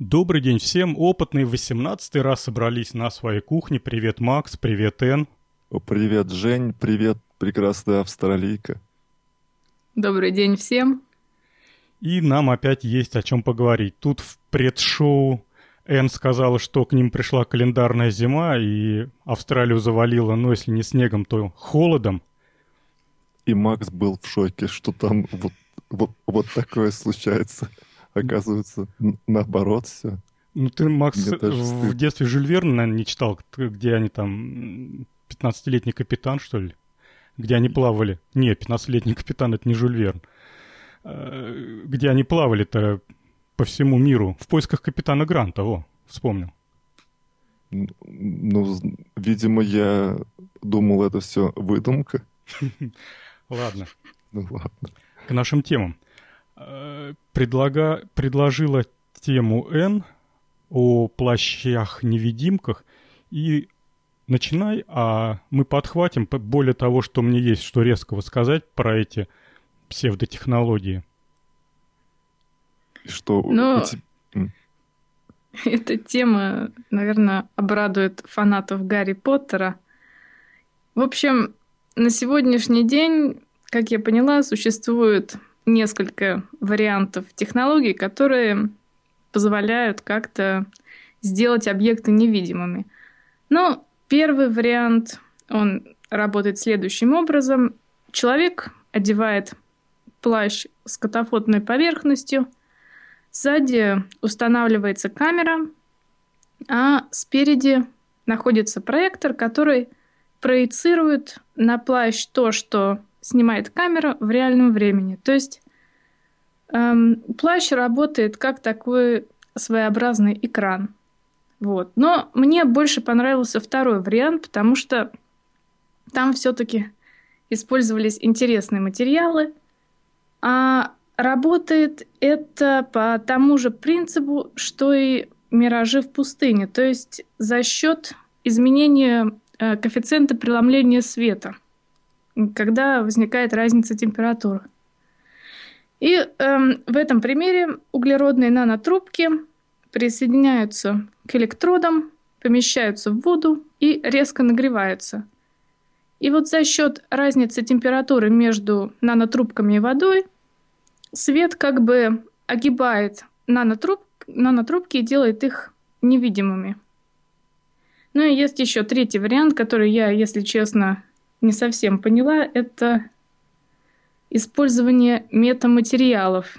Добрый день всем. Опытные в 18 раз собрались на своей кухне. Привет, Макс. Привет, Эн. Привет, Жень. Привет, прекрасная австралийка. Добрый день всем. И нам опять есть о чем поговорить. Тут в предшоу Эн сказала, что к ним пришла календарная зима, и Австралию завалило, ну, если не снегом, то холодом. И Макс был в шоке, что там вот, вот, вот такое случается. Оказывается, наоборот все. Ну, ты, Макс, в детстве Жюль Верна, наверное, не читал, где они там... 15-летний капитан, что ли? Где они плавали. Не, 15-летний капитан — это не Жюль Верн. Э, где они плавали-то по всему миру в поисках капитана Гранта, о, вспомнил. Ну, видимо, я думал, это все выдумка. Ладно. Ну ладно. К нашим темам. Э, предлага... Предложила тему Н о плащах-невидимках. И начинай, а мы подхватим. Более того, что мне есть что резкого сказать про эти псевдотехнологии. Что Но... эти... Эта тема, наверное, обрадует фанатов Гарри Поттера. В общем, на сегодняшний день, как я поняла, существует несколько вариантов технологий, которые позволяют как-то сделать объекты невидимыми. Но первый вариант, он работает следующим образом. Человек одевает плащ с катафотной поверхностью, сзади устанавливается камера, а спереди находится проектор, который проецирует на плащ то, что снимает камера в реальном времени. То есть эм, плащ работает как такой своеобразный экран. Вот. Но мне больше понравился второй вариант, потому что там все-таки использовались интересные материалы, а работает это по тому же принципу, что и миражи в пустыне, то есть за счет изменения э, коэффициента преломления света – когда возникает разница температур. И эм, в этом примере углеродные нанотрубки присоединяются к электродам, помещаются в воду и резко нагреваются. И вот за счет разницы температуры между нанотрубками и водой свет как бы огибает нанотруб, нанотрубки и делает их невидимыми. Ну и есть еще третий вариант, который я, если честно, не совсем поняла, это использование метаматериалов,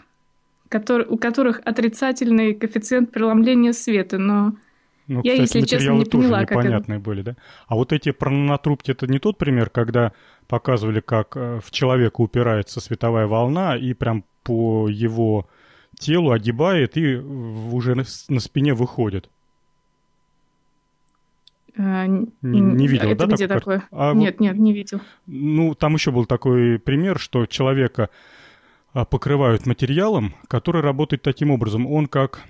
который, у которых отрицательный коэффициент преломления света, но ну, я, кстати, если честно, не поняла, тоже как непонятные это... были, да? А вот эти нанотрубки это не тот пример, когда показывали, как э, в человека упирается световая волна и прям по его телу огибает и уже на спине выходит. А, не, видел, это да? где такой? такое? А нет, нет, не видел. Ну, там еще был такой пример, что человека а, покрывают материалом, который работает таким образом. Он как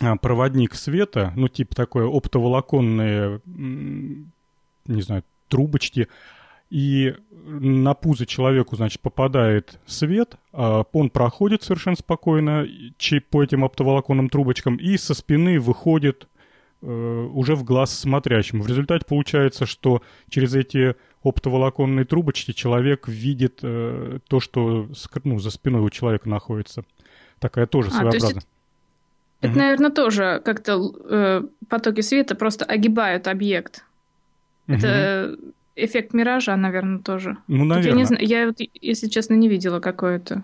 а, проводник света, ну, типа такое оптоволоконные, не знаю, трубочки, и на пузо человеку, значит, попадает свет, он проходит совершенно спокойно по этим оптоволоконным трубочкам, и со спины выходит уже в глаз смотрящему. В результате получается, что через эти оптоволоконные трубочки человек видит э, то, что ну, за спиной у человека находится. Такая тоже а, своеобразная. То это, угу. наверное, тоже как-то э, потоки света просто огибают объект. Угу. Это эффект миража, наверное, тоже. Ну, наверное. Я, не знаю, я вот, если честно, не видела какое-то.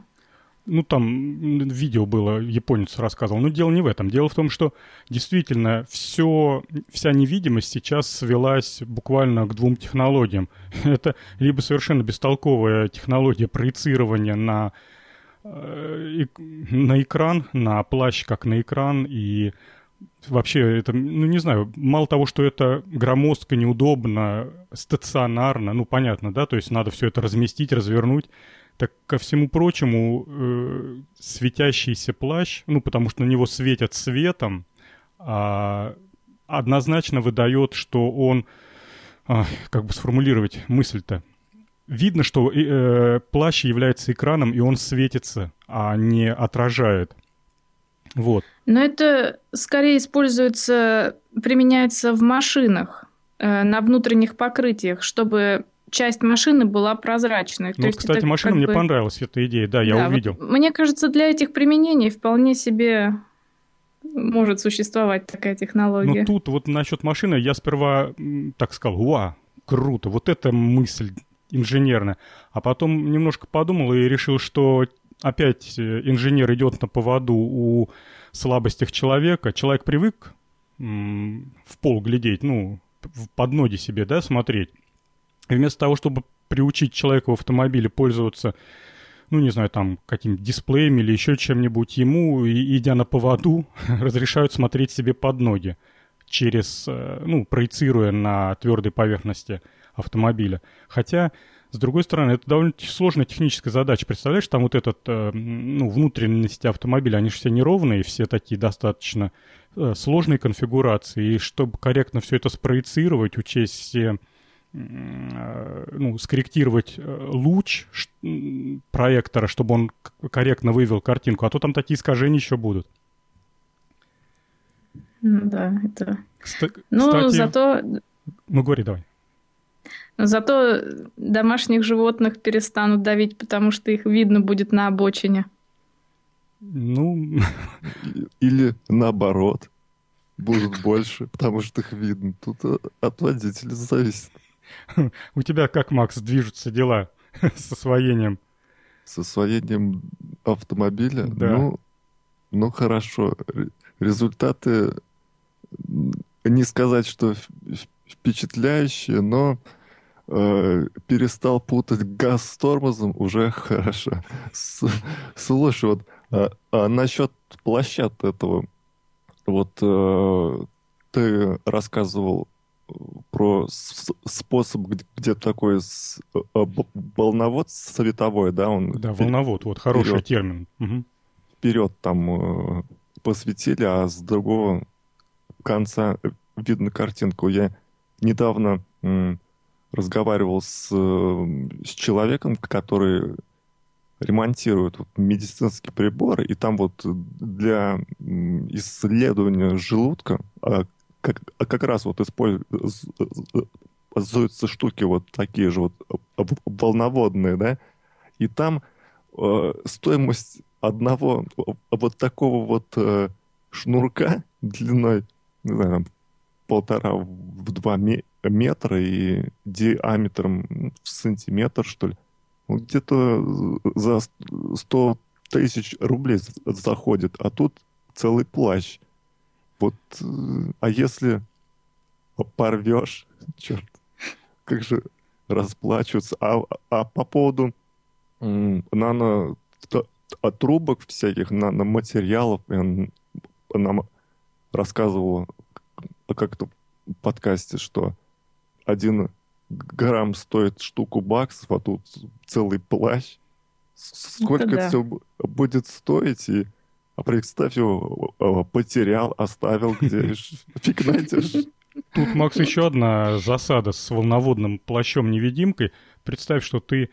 Ну, там видео было, японец рассказывал. Но дело не в этом. Дело в том, что действительно все, вся невидимость сейчас свелась буквально к двум технологиям. Это либо совершенно бестолковая технология проецирования на, э, на экран, на плащ как на экран, и вообще это, ну не знаю, мало того, что это громоздко, неудобно, стационарно, ну понятно, да, то есть надо все это разместить, развернуть, так ко всему прочему, э, светящийся плащ, ну, потому что на него светят светом, э, однозначно выдает, что он, э, как бы сформулировать мысль-то, видно, что э, плащ является экраном, и он светится, а не отражает. Вот. Но это скорее используется, применяется в машинах, э, на внутренних покрытиях, чтобы часть машины была прозрачной. Ну, кстати, это машина мне бы... понравилась, эта идея, да, я да, увидел. Вот, мне кажется, для этих применений вполне себе может существовать такая технология. Ну, тут вот насчет машины я сперва так сказал, уа, круто, вот эта мысль инженерная. А потом немножко подумал и решил, что опять э, инженер идет на поводу у слабостях человека. Человек привык в пол глядеть, ну, под ноги себе, да, смотреть. И вместо того, чтобы приучить человека в автомобиле пользоваться, ну, не знаю, там, каким-то дисплеем или еще чем-нибудь, ему, идя на поводу, разрешают смотреть себе под ноги через, э, ну, проецируя на твердой поверхности автомобиля. Хотя с другой стороны, это довольно сложная техническая задача. Представляешь, там вот этот, э, ну, внутренности автомобиля, они же все неровные, все такие достаточно э, сложные конфигурации. И чтобы корректно все это спроецировать, учесть все ну, скорректировать луч проектора, чтобы он корректно вывел картинку, а то там такие искажения еще будут. Ну да, это... Кстати, ну, зато... Ну, говори давай. Зато домашних животных перестанут давить, потому что их видно будет на обочине. Ну... Или наоборот. Будут больше, потому что их видно. Тут э, от водителя зависит. У тебя как, Макс, движутся дела с освоением? С освоением автомобиля? Да. Ну, ну хорошо. Результаты, не сказать, что впечатляющие, но э, перестал путать газ с тормозом, уже хорошо. С, слушай, вот а, а насчет площад этого, вот э, ты рассказывал про способ, где, где такой э, волновод световой, да? Он да, волновод, вот хороший вперед, термин. Угу. Вперед там э, посветили, а с другого конца видно картинку. Я недавно разговаривал с, с человеком, который ремонтирует вот медицинские приборы, и там вот для исследования желудка а как, а как раз вот используются штуки вот такие же вот волноводные, да, и там э, стоимость одного вот такого вот э, шнурка длиной, не знаю, там, полтора в два метра и диаметром в сантиметр, что ли. Ну, где-то за 100 тысяч рублей заходит, а тут целый плащ. Вот, а если порвешь, черт, как же расплачиваться. А, а по поводу нано трубок всяких, наноматериалов, нам рассказывала как-то в подкасте, что один грамм стоит штуку баксов, а тут целый плащ. Сколько это, да. все будет стоить? И, представь, его потерял, оставил где фиг найдешь. Тут, Макс, еще одна засада с волноводным плащом-невидимкой. Представь, что ты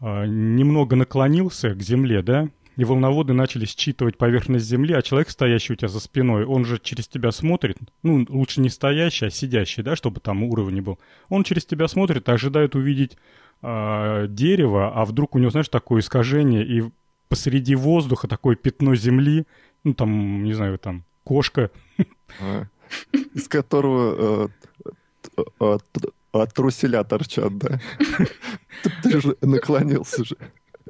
э, немного наклонился к земле, да, и волноводы начали считывать поверхность Земли, а человек, стоящий у тебя за спиной, он же через тебя смотрит, ну, лучше не стоящий, а сидящий, да, чтобы там уровень был. Он через тебя смотрит, ожидает увидеть э, дерево, а вдруг у него, знаешь, такое искажение, и посреди воздуха такое пятно Земли, ну, там, не знаю, там, кошка. А, из которого э, труселя торчат, да? Ты же наклонился же.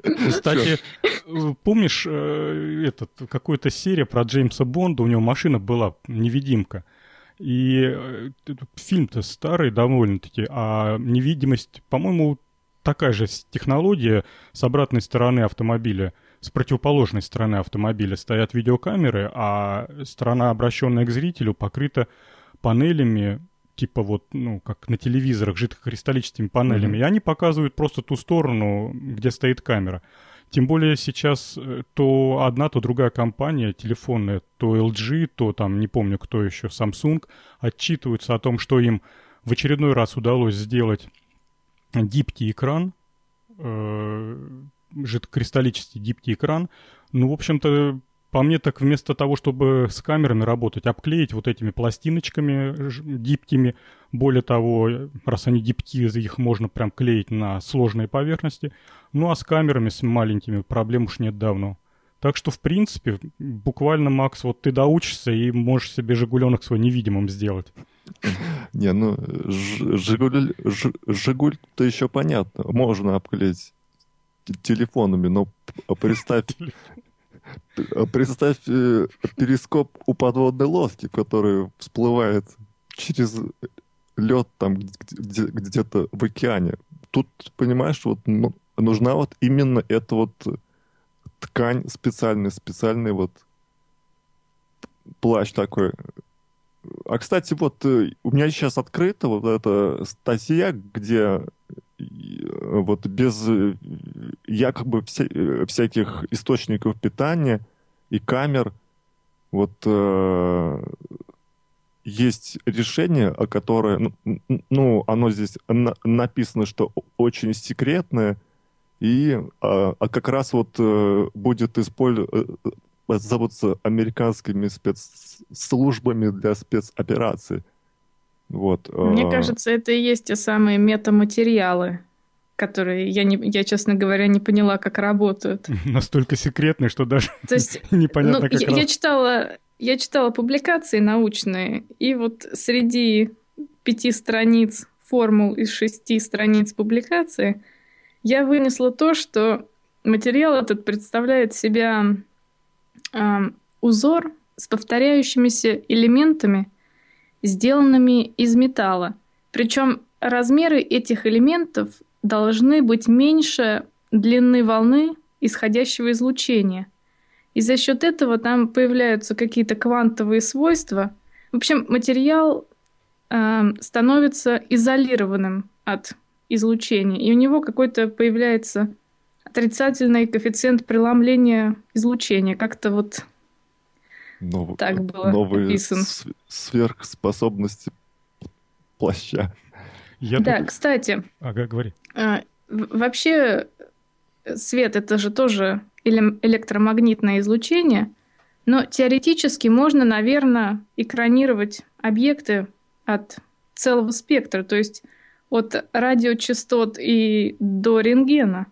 Кстати, помнишь, э, этот, какая-то серия про Джеймса Бонда, у него машина была невидимка. И э, фильм-то старый довольно-таки, а невидимость, по-моему, такая же технология с обратной стороны автомобиля, с противоположной стороны автомобиля стоят видеокамеры, а сторона, обращенная к зрителю, покрыта панелями типа вот, ну, как на телевизорах, жидкокристаллическими панелями, mm-hmm. и они показывают просто ту сторону, где стоит камера. Тем более сейчас э, то одна, то другая компания телефонная, то LG, то там, не помню кто еще, Samsung, отчитываются о том, что им в очередной раз удалось сделать гибкий экран, э, жидкокристаллический гибкий экран. Ну, в общем-то, По мне так вместо того, чтобы с камерами работать, обклеить вот этими пластиночками гибкими. Более того, раз они гибкие, их можно прям клеить на сложные поверхности. Ну а с камерами, с маленькими, проблем уж нет давно. Так что, в принципе, буквально, Макс, вот ты доучишься и можешь себе «Жигуленок» свой невидимым сделать. Не, ну, «Жигуль», «Жигуль»-то еще понятно. Можно обклеить телефонами, но представь... Представь э, перископ у подводной лодки, который всплывает через лед там где-то в океане. Тут, понимаешь, вот ну, нужна вот именно эта вот ткань специальная, специальный вот плащ такой. А, кстати, вот э, у меня сейчас открыта вот эта статья, где вот без э, якобы вся, всяких источников питания и камер вот э, есть решение, которое, ну, ну оно здесь на, написано, что очень секретное, и а, а как раз вот э, будет использоваться э, американскими спецслужбами для спецопераций. Вот. Мне а. кажется, это и есть те самые метаматериалы, которые я, не, я, честно говоря, не поняла, как работают. Настолько секретные, что даже То есть, непонятно, ну, как я, я читала, я читала публикации научные, и вот среди пяти страниц формул из шести страниц публикации – я вынесла то, что материал этот представляет себя э, узор с повторяющимися элементами, сделанными из металла. Причем размеры этих элементов должны быть меньше длины волны исходящего излучения. И за счет этого там появляются какие-то квантовые свойства. В общем, материал э, становится изолированным от излучения, и у него какой-то появляется отрицательный коэффициент преломления излучения. Как-то вот Нов... так было новые описано. сверхспособности плаща. Я да, тут... кстати. Ага, говори. А, вообще свет это же тоже электромагнитное излучение, но теоретически можно, наверное, экранировать объекты от целого спектра. То есть от радиочастот и до рентгена,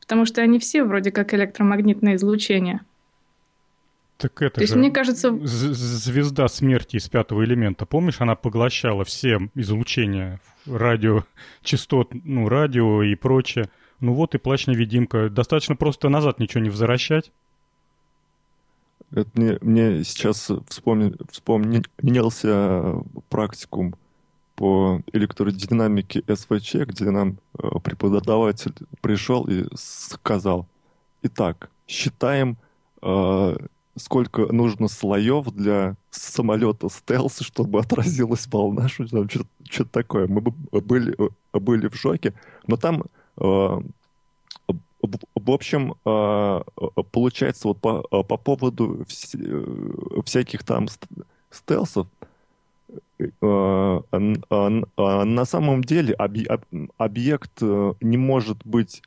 потому что они все вроде как электромагнитное излучение. Так это То есть, же мне кажется... звезда смерти из пятого элемента. Помнишь, она поглощала все излучения радиочастот, ну, радио и прочее. Ну вот и плащ-невидимка. Достаточно просто назад ничего не возвращать. Это мне, мне сейчас вспомни, вспомнился практикум по электродинамике СВЧ, где нам э, преподаватель пришел и сказал, итак, считаем, э, сколько нужно слоев для самолета стелс, чтобы отразилась волна, что-то, что-то такое. Мы были, э, были в шоке, но там в общем, получается, вот по, по поводу всяких там стелсов, Э, на самом деле объект э, не может быть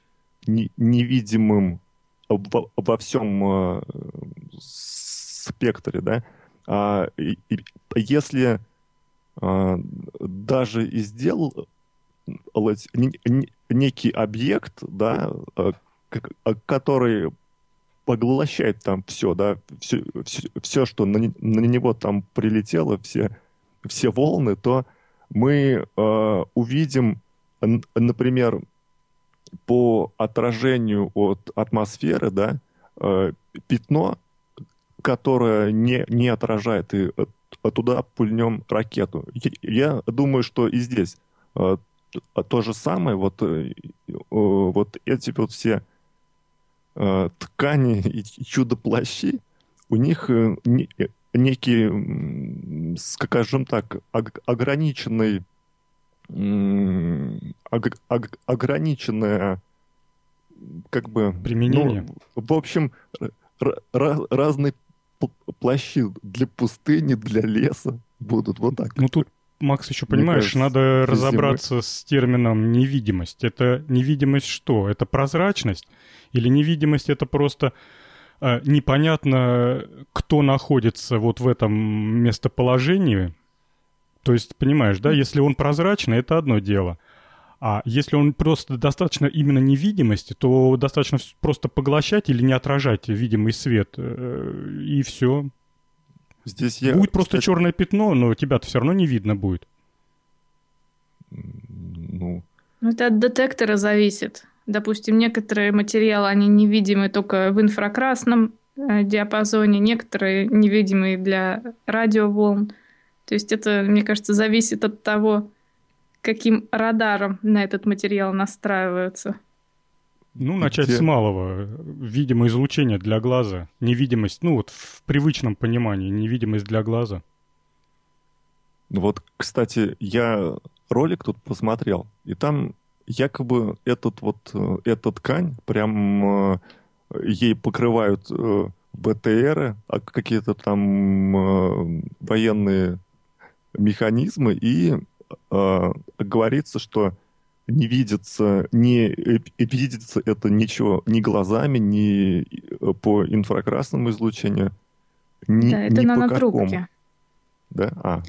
невидимым во всем э, спектре, да. А, если даже и сделал некий объект, да, который поглощает там все, да, все, все, все что на, на него там прилетело, все все волны, то мы э, увидим, например, по отражению от атмосферы, да, пятно, которое не, не отражает, и э, туда пульнем ракету. Я думаю, что и здесь э, то же самое, вот, э, вот эти вот все э, ткани и чудо-плащи, у них э, не, некий, скажем так, ограниченный ограниченное как бы применение. Ну, в общем, разные плащи для пустыни, для леса будут вот так. Ну тут, Макс, еще понимаешь, кажется, надо разобраться зимой. с термином невидимость. Это невидимость что? Это прозрачность? Или невидимость это просто э, непонятно, кто находится вот в этом местоположении. То есть, понимаешь, да, если он прозрачный, это одно дело. А если он просто достаточно именно невидимости, то достаточно просто поглощать или не отражать видимый свет, э, и все. Здесь я, будет просто кстати... черное пятно, но тебя-то все равно не видно будет. Ну... ну... Это от детектора зависит. Допустим, некоторые материалы, они невидимы только в инфракрасном э, диапазоне, некоторые невидимые для радиоволн. То есть это, мне кажется, зависит от того, каким радаром на этот материал настраиваются. Ну, начать Где? с малого. Видимое излучение для глаза. Невидимость, ну вот в привычном понимании, невидимость для глаза. Ну вот, кстати, я ролик тут посмотрел, и там якобы этот вот, э, эта ткань, прям э, ей покрывают э, БТРы, а какие-то там военные механизмы, и говорится, что не видится, не видится это ничего ни глазами, ни по инфракрасному излучению, ни, да, это ни по какому. Да? А.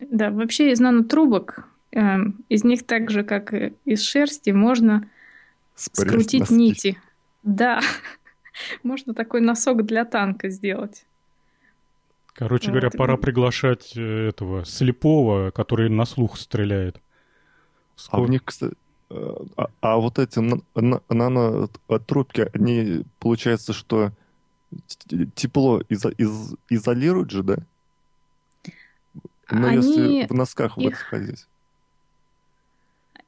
Да, вообще из нанотрубок Эм, из них так же, как и из шерсти, можно Спресс скрутить носки. нити. Да, можно такой носок для танка сделать. Короче говоря, пора приглашать э, этого слепого, который на слух стреляет. Скоро... А в них, кстати, э, а, а вот эти нанотрубки, они, получается, что тепло из, из, изолируют же, да? Но они... если в носках их... вот ходить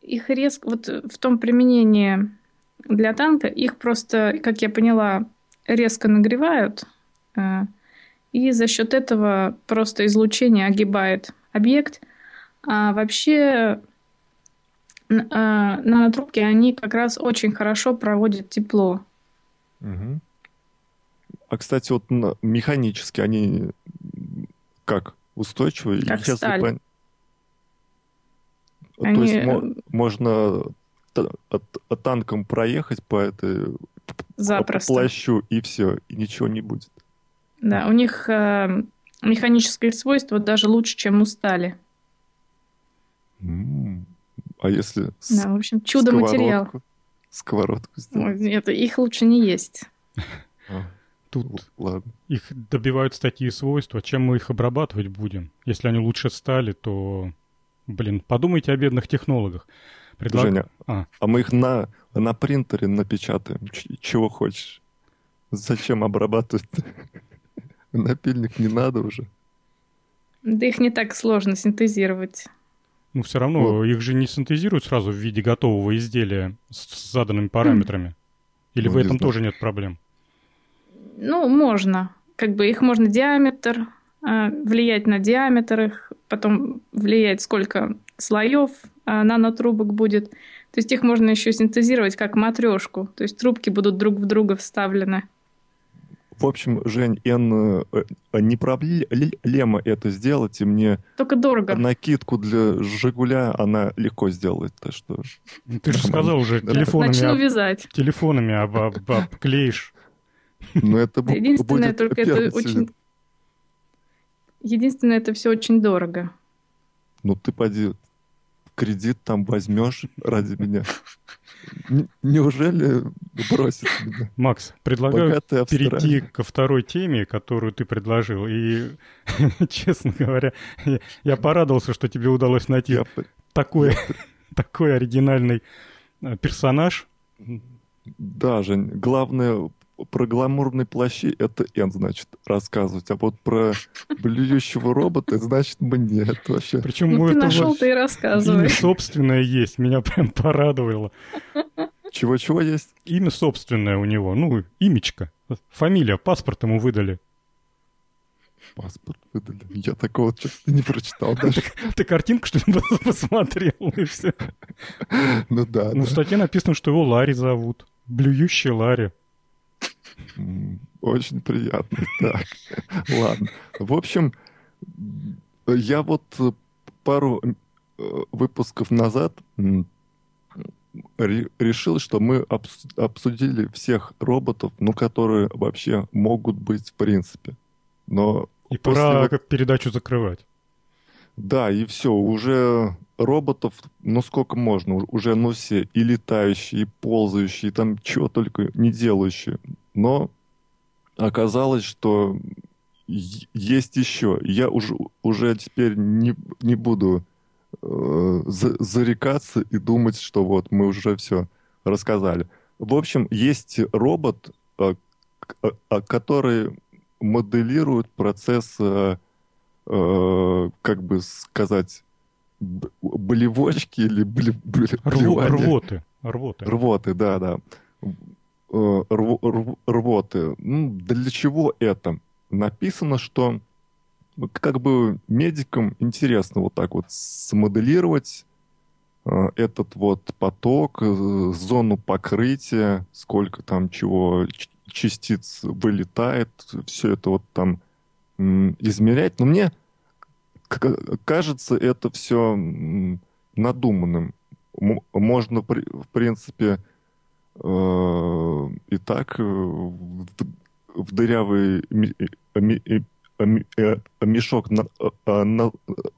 их резко, вот в том применении для танка, их просто, как я поняла, резко нагревают, э, и за счет этого просто излучение огибает объект. А вообще э, нанотрубки, они как раз очень хорошо проводят тепло. Угу. А, кстати, вот механически они как? Устойчивые? Как Если сталь. Пон... Они... То есть мо- можно танком проехать по этой Запросто. по плащу и все, и ничего не будет. Да, у них э, механические свойства даже лучше, чем у стали. А если да, в общем, чудо материал. Сковородку сделать? Нет, их лучше не есть. А, тут Ладно. их добивают такие свойства. Чем мы их обрабатывать будем? Если они лучше стали, то Блин, подумайте о бедных технологах. Предлаг... Женя, а. а мы их на, на принтере напечатаем. Ч- чего хочешь. Зачем обрабатывать? Напильник не надо уже. Да их не так сложно синтезировать. Ну, все равно вот. их же не синтезируют сразу в виде готового изделия с заданными параметрами. Или ну, в этом не тоже нет проблем? Ну, можно. Как бы их можно диаметр, а, влиять на диаметр их, потом влиять, сколько слоев а, нанотрубок будет. То есть их можно еще синтезировать как матрешку. То есть трубки будут друг в друга вставлены. В общем, Жень, Н, э, не проблема это сделать, и мне... Только дорого. Накидку для «Жигуля» она легко сделает. Так что... Ты же сказал уже, телефонами... Начну вязать. Телефонами об, об, обклеишь. Ну, это Единственное, только это очень Единственное, это все очень дорого. Ну ты поди кредит там возьмешь ради меня. Неужели бросит меня? Макс, предлагаю перейти ко второй теме, которую ты предложил. И, честно говоря, я порадовался, что тебе удалось найти я... такой, я... такой оригинальный э, персонаж. Да, Жень, главное про гламурные плащи это Н, значит, рассказывать. А вот про блюющего робота, значит, мне это вообще... Причем ну, ты нашел, ты и рассказывай. Имя собственное есть, меня прям порадовало. Чего-чего есть? Имя собственное у него, ну, имечко. Фамилия, паспорт ему выдали. Паспорт выдали. Я такого что-то не прочитал даже. Ты картинку, что ли, посмотрел, и все. Ну да. Ну, в статье написано, что его Ларри зовут. Блюющий Ларри. Очень приятно. Так, ладно. В общем, я вот пару э, выпусков назад решил, что мы обсудили всех роботов, ну, которые вообще могут быть в принципе. Но и пора вот... передачу закрывать. Да, и все, уже роботов, ну сколько можно, уже ну все, и летающие, и ползающие, и там чего только не делающие. Но оказалось, что есть еще. Я уже, уже теперь не, не буду э, за, зарекаться и думать, что вот мы уже все рассказали. В общем, есть робот, э, э, который моделирует процесс, э, э, как бы сказать, болевочки или блевания. Рвоты. Рвоты. Рвоты, да, да. Э, рвоты. Ну, для чего это? Написано, что как бы медикам интересно вот так вот смоделировать э, этот вот поток, зону покрытия, сколько там чего частиц вылетает, все это вот там измерять. Но мне кажется, это все надуманным. Можно, в принципе, э, и так э, в дырявый мешок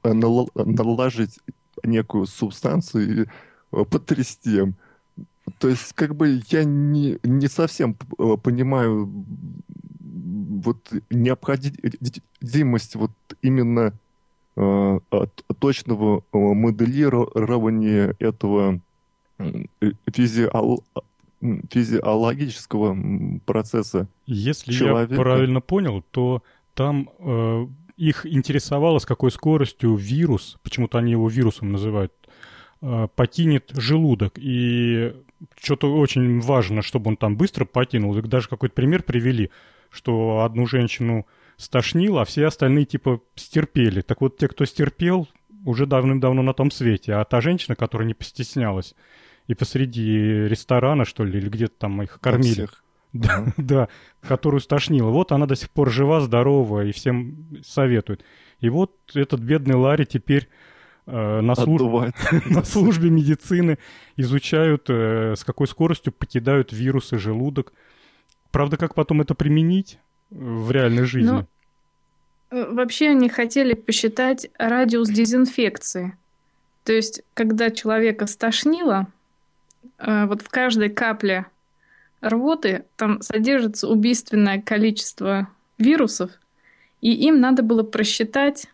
наложить некую субстанцию и потрясти. То есть, как бы я не, не совсем понимаю вот необходимость вот именно Э, точного э, моделирования этого физиол физиологического процесса Если человека. я правильно понял, то там э, их интересовало, с какой скоростью вирус, почему-то они его вирусом называют, э, покинет желудок. И что-то очень важно, чтобы он там быстро покинул. И даже какой-то пример привели, что одну женщину стошнило, а все остальные типа стерпели. Так вот, те, кто стерпел, уже давным-давно на том свете. А та женщина, которая не постеснялась, и посреди ресторана, что ли, или где-то там их кормили. Да, да, которую стошнило. Вот она до сих пор жива, здорова и всем советует. И вот этот бедный Ларри теперь э, на, служ... на службе медицины изучают, э, с какой скоростью покидают вирусы желудок. Правда, как потом это применить, в реальной жизни? Ну, э, вообще они хотели посчитать радиус дезинфекции. То есть, когда человека стошнило, э, вот в каждой капле рвоты там содержится убийственное количество вирусов, и им надо было просчитать,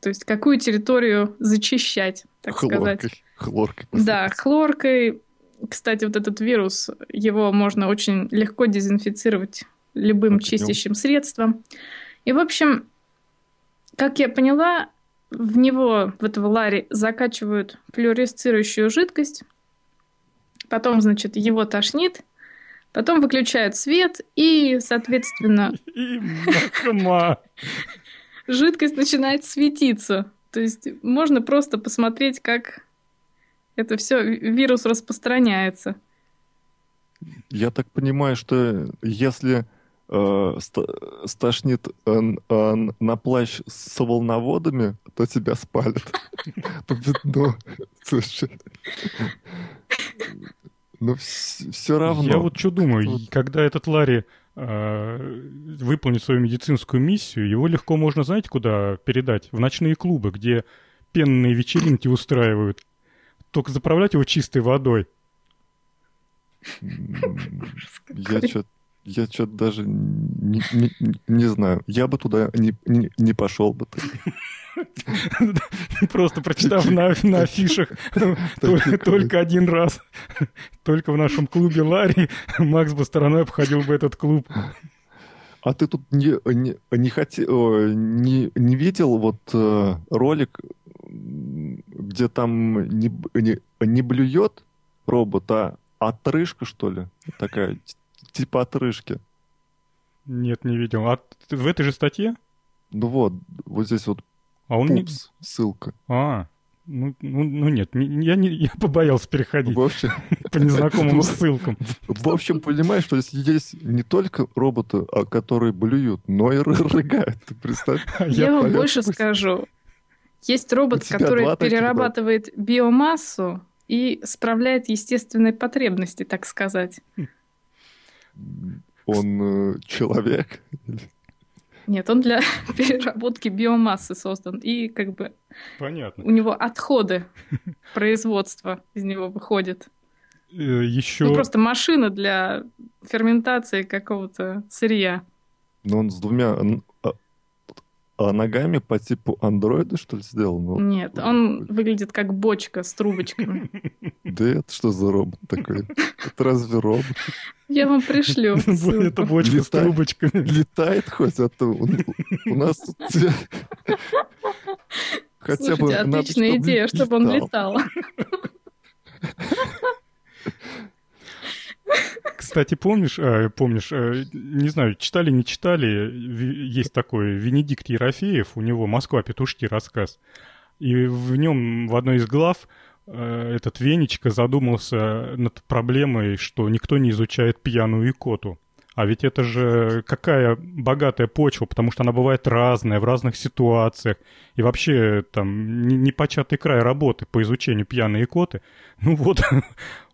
то есть какую территорию зачищать, так хлоркой, сказать. Хлоркой. Да, хлоркой. Кстати, вот этот вирус, его можно очень легко дезинфицировать любым Огнем. чистящим средством. И, в общем, как я поняла, в него, в этого Ларри, закачивают флюоресцирующую жидкость, потом, значит, его тошнит, потом выключают свет, и, соответственно, жидкость начинает светиться. То есть можно просто посмотреть, как это все вирус распространяется. Я так понимаю, что если э, стошнит э, э, на плащ с волноводами, то тебя спалят. Ну, слушай. Ну, все равно. Я вот что думаю, когда этот Ларри э, выполнит свою медицинскую миссию, его легко можно, знаете, куда передать? В ночные клубы, где пенные вечеринки устраивают. Только заправлять его чистой водой. Я что-то я что-то даже не, не, не знаю. Я бы туда не, не, не пошел бы. Просто прочитав на, на афишах только один раз. Только в нашем клубе Ларри Макс бы стороной обходил бы этот клуб. А ты тут не, не, не, хотел, не, не видел вот э, ролик, где там не, не, не блюет робот, а отрыжка, что ли? Такая типа отрыжки. Нет, не видел. А в этой же статье? Ну вот, вот здесь вот а он пупс, не... ссылка. А, ну, ну, ну нет, я, не, я побоялся переходить в общем, по незнакомым ссылкам. В общем, понимаешь, что здесь есть не только роботы, а которые блюют, но и рыгают. Ты представь. Я вам больше скажу. Есть робот, который перерабатывает биомассу и справляет естественные потребности, так сказать. Он э, человек? Нет, он для переработки биомассы создан. И как бы Понятно. у него отходы производства из него выходят. Э, Еще... Ну, просто машина для ферментации какого-то сырья. Но он с двумя ногами по типу андроида, что ли, сделал? Ну, Нет, он выглядит как бочка с трубочками. Да это что за робот такой? Это разве робот? Я вам пришлю Это бочка с трубочками. Летает хоть, а то у, нас тут хотя бы отличная идея, чтобы он летал. Кстати, помнишь, э, помнишь, э, не знаю, читали, не читали, есть такой Венедикт Ерофеев, у него «Москва. Петушки» рассказ. И в нем в одной из глав э, этот Венечка задумался над проблемой, что никто не изучает пьяную икоту. А ведь это же какая богатая почва, потому что она бывает разная, в разных ситуациях. И вообще там не- непочатый край работы по изучению пьяной икоты. Ну вот,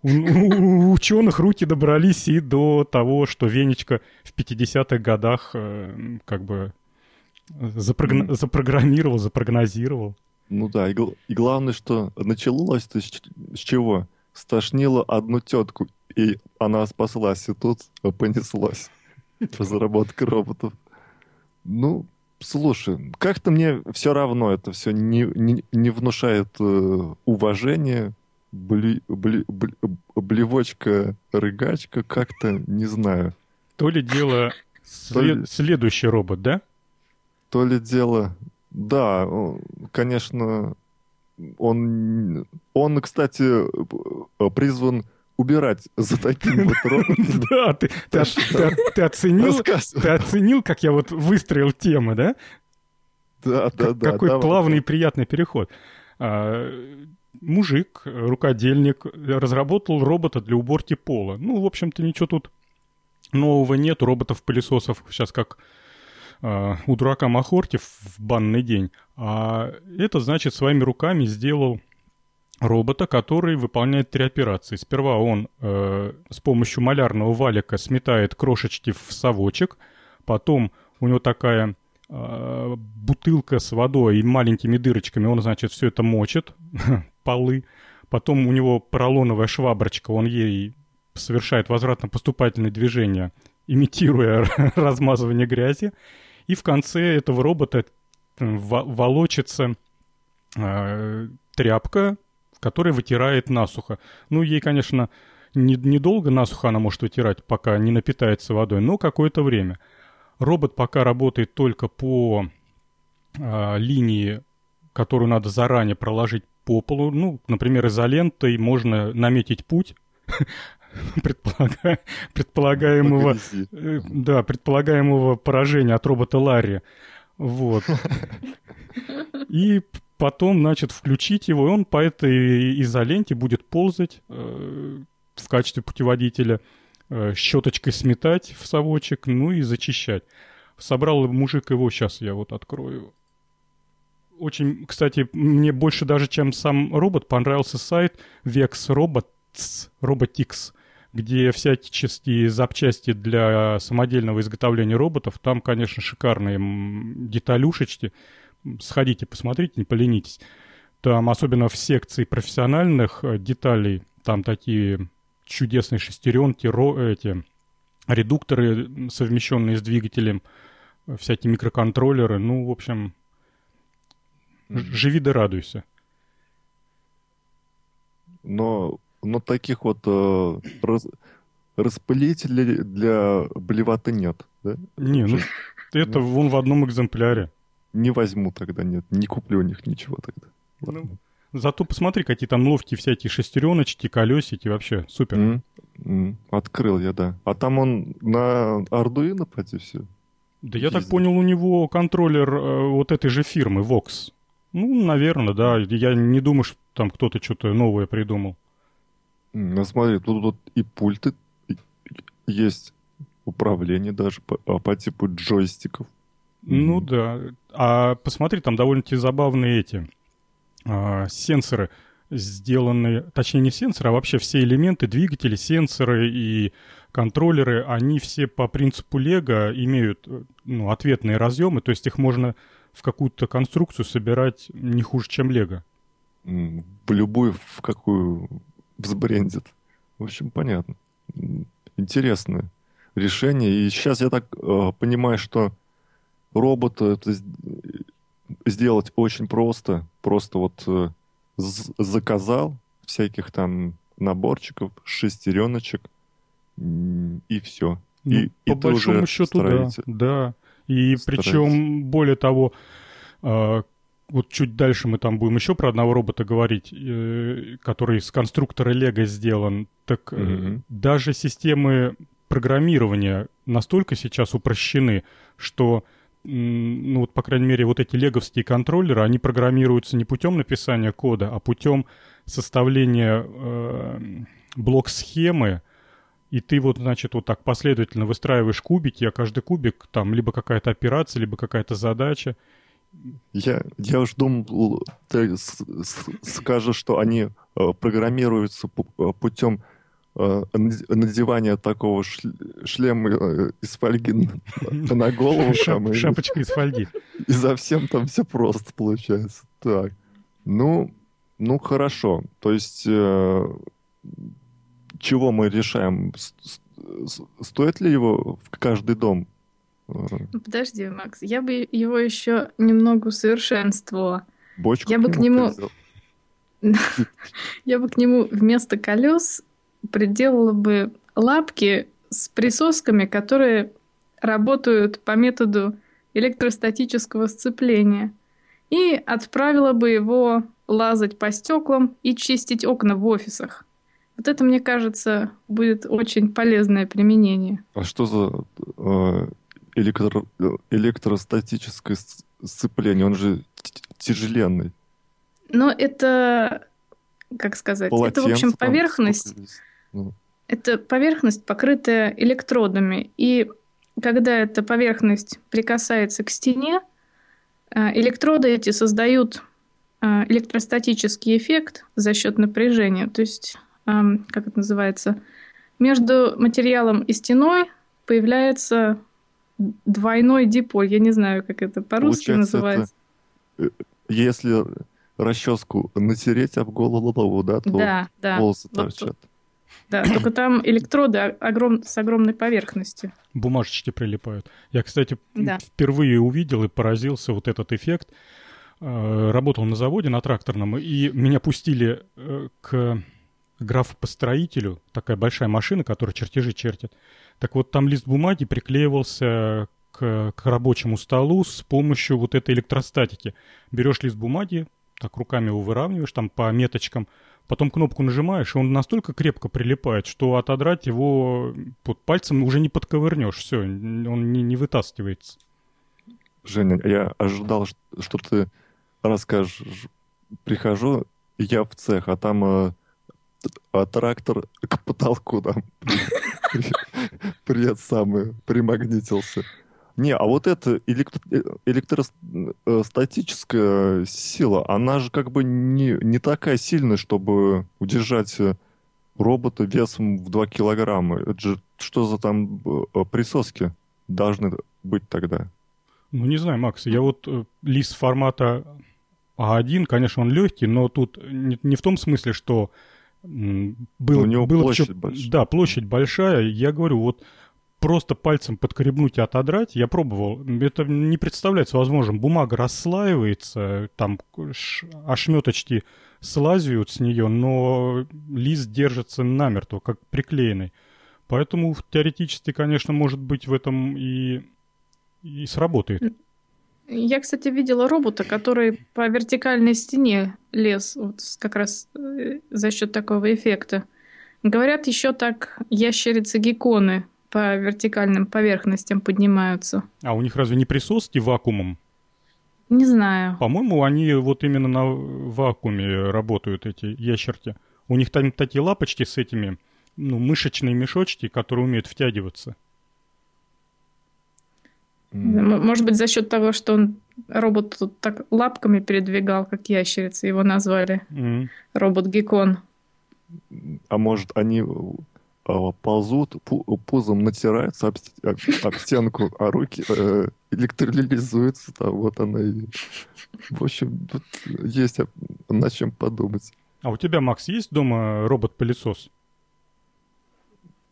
у, у- ученых руки добрались и до того, что Венечка в 50-х годах э, как бы запрогна- запрограммировал, запрогнозировал. Ну да, и, и главное, что началось-то с, с чего? Стошнило одну тетку, и она спаслась, и тут понеслась разработка роботов. Ну, слушай, как-то мне все равно это все не, не, не внушает э, уважения. Бли, бли, бли- блевочка, рыгачка, как-то не знаю. То ли дело То ли- след- следующий робот, да? То ли дело... Да, конечно, он, он, кстати, э, призван убирать за таким вот роботом. Да, ты, ты, ты- ты оценил, ты оценил, как я вот выстроил темы, да? Да, да, да. Какой давай. плавный и приятный переход. А, мужик, рукодельник, разработал робота для уборки пола. Ну, в общем-то, ничего тут нового нет. Роботов-пылесосов сейчас как у дурака Махорти в банный день. А это, значит, своими руками сделал робота, который выполняет три операции. Сперва он э, с помощью малярного валика сметает крошечки в совочек, потом у него такая э, бутылка с водой и маленькими дырочками, он, значит, все это мочит, полы. Потом у него поролоновая шваброчка, он ей совершает возвратно-поступательные движения, имитируя размазывание грязи. И в конце этого робота э, во- волочится э, тряпка, которая вытирает насухо. Ну, ей, конечно, не- недолго насухо она может вытирать, пока не напитается водой, но какое-то время. Робот пока работает только по а, линии, которую надо заранее проложить по полу. Ну, например, изолентой можно наметить путь предполага- предполагаемого, э, да, предполагаемого поражения от робота Ларри. Вот. И потом, значит, включить его, и он по этой изоленте будет ползать э, в качестве путеводителя, э, щеточкой сметать в совочек, ну и зачищать. Собрал мужик его, сейчас я вот открою. Очень, кстати, мне больше даже, чем сам робот, понравился сайт Vex Robots, Robotics, где всяческие запчасти для самодельного изготовления роботов. Там, конечно, шикарные деталюшечки. Сходите, посмотрите, не поленитесь. Там, особенно в секции профессиональных э, деталей, там такие чудесные шестеренки, ро, эти редукторы, совмещенные с двигателем, э, всякие микроконтроллеры. Ну, в общем, живи да радуйся. Но, но таких вот э, раз- распылителей для блевоты нет, да? Не, ну, это вон в одном экземпляре. Не возьму тогда, нет. Не куплю у них ничего тогда. Ну. Зато посмотри, какие там ловкие всякие шестереночки, колесики, вообще супер. М, м, Открыл я, да. А там он на Arduino, поди, все. Да я так понял, у него контроллер э, вот этой же фирмы, Vox. Ну, наверное, да. Я не думаю, что там кто-то что-то новое придумал. Ну, смотри, тут вот и пульты есть, управление даже по, а, по типу джойстиков. Ну Мгм. да. А посмотри, там довольно-таки забавные эти а, сенсоры. сделаны, точнее не сенсоры, а вообще все элементы, двигатели, сенсоры и контроллеры, они все по принципу Лего имеют ну, ответные разъемы, то есть их можно в какую-то конструкцию собирать не хуже, чем Лего. В любую, в какую взбрендит. В общем, понятно. Интересное решение. И сейчас я так э, понимаю, что робота это сделать очень просто. Просто вот э, заказал всяких там наборчиков, шестереночек, и все. Ну, и, по и большому счету, да. Да. И причем, более того, э, вот чуть дальше мы там будем еще про одного робота говорить, э, который с конструктора Лего сделан. Так mm-hmm. даже системы программирования настолько сейчас упрощены, что ну вот, по крайней мере, вот эти леговские контроллеры, они программируются не путем написания кода, а путем составления э, блок-схемы, и ты вот, значит, вот так последовательно выстраиваешь кубики, а каждый кубик там либо какая-то операция, либо какая-то задача. Я, я уж думал, ты скажешь, что они э, программируются э, путем Э, надевание такого шлема из фольги на голову. Шапочка из фольги. И совсем там все просто получается. Так. Ну, ну хорошо. То есть э, чего мы решаем? Стоит ли его в каждый дом? Подожди, Макс, я бы его еще немного усовершенствовала. Бочку я бы к нему... Я бы к нему вместо колес приделала бы лапки с присосками, которые работают по методу электростатического сцепления, и отправила бы его лазать по стеклам и чистить окна в офисах. Вот это, мне кажется, будет очень полезное применение. А что за э, электро, электростатическое сцепление? Он же тяжеленный. Но это, как сказать, Полотенце это, в общем, поверхность. Ну. Это поверхность, покрытая электродами. И когда эта поверхность прикасается к стене, э, электроды эти создают э, электростатический эффект за счет напряжения. То есть, эм, как это называется, между материалом и стеной появляется двойной диполь. Я не знаю, как это по-русски называется. Это, если расческу натереть об голову, да, то да, да. волосы торчат. Вот, да, только там электроды огром... с огромной поверхностью. Бумажечки прилипают. Я, кстати, да. впервые увидел и поразился вот этот эффект. Э, работал на заводе, на тракторном, и меня пустили э, к графопостроителю, такая большая машина, которая чертежи чертит. Так вот, там лист бумаги приклеивался к, к рабочему столу с помощью вот этой электростатики. Берешь лист бумаги, так руками его выравниваешь, там по меточкам, потом кнопку нажимаешь, и он настолько крепко прилипает, что отодрать его под пальцем уже не подковырнешь. Все, он не, не вытаскивается. Женя, я ожидал, что ты расскажешь. Прихожу, я в цех, а там э, а трактор к потолку там при, самый примагнитился. Не, а вот эта электро, э, электростатическая сила, она же как бы не, не такая сильная, чтобы удержать э, робота весом в 2 килограмма. Это же что за там э, присоски должны быть тогда? Ну, не знаю, Макс, я вот лист формата А1, конечно, он легкий, но тут не, не в том смысле, что был, у него было площадь большая. Да, площадь большая. Я говорю, вот просто пальцем подкребнуть и отодрать, я пробовал, это не представляется возможным. Бумага расслаивается, там ошметочки слазят с нее, но лист держится намертво, как приклеенный. Поэтому теоретически, конечно, может быть в этом и, и сработает. Я, кстати, видела робота, который по вертикальной стене лез вот как раз э, за счет такого эффекта. Говорят, еще так ящерицы-гекконы по вертикальным поверхностям поднимаются. А у них разве не присоски вакуумом? Не знаю. По-моему, они вот именно на вакууме работают, эти ящерки. У них там такие лапочки с этими, ну, мышечные мешочки, которые умеют втягиваться. Может быть, за счет того, что он робот тут так лапками передвигал, как ящерица его назвали. Mm. Робот Гекон. А может, они а, ползут, пузом натираются об, об, об стенку, а руки э, электролизуются, там вот она и... В общем, тут есть над чем подумать. А у тебя, Макс, есть дома робот-пылесос?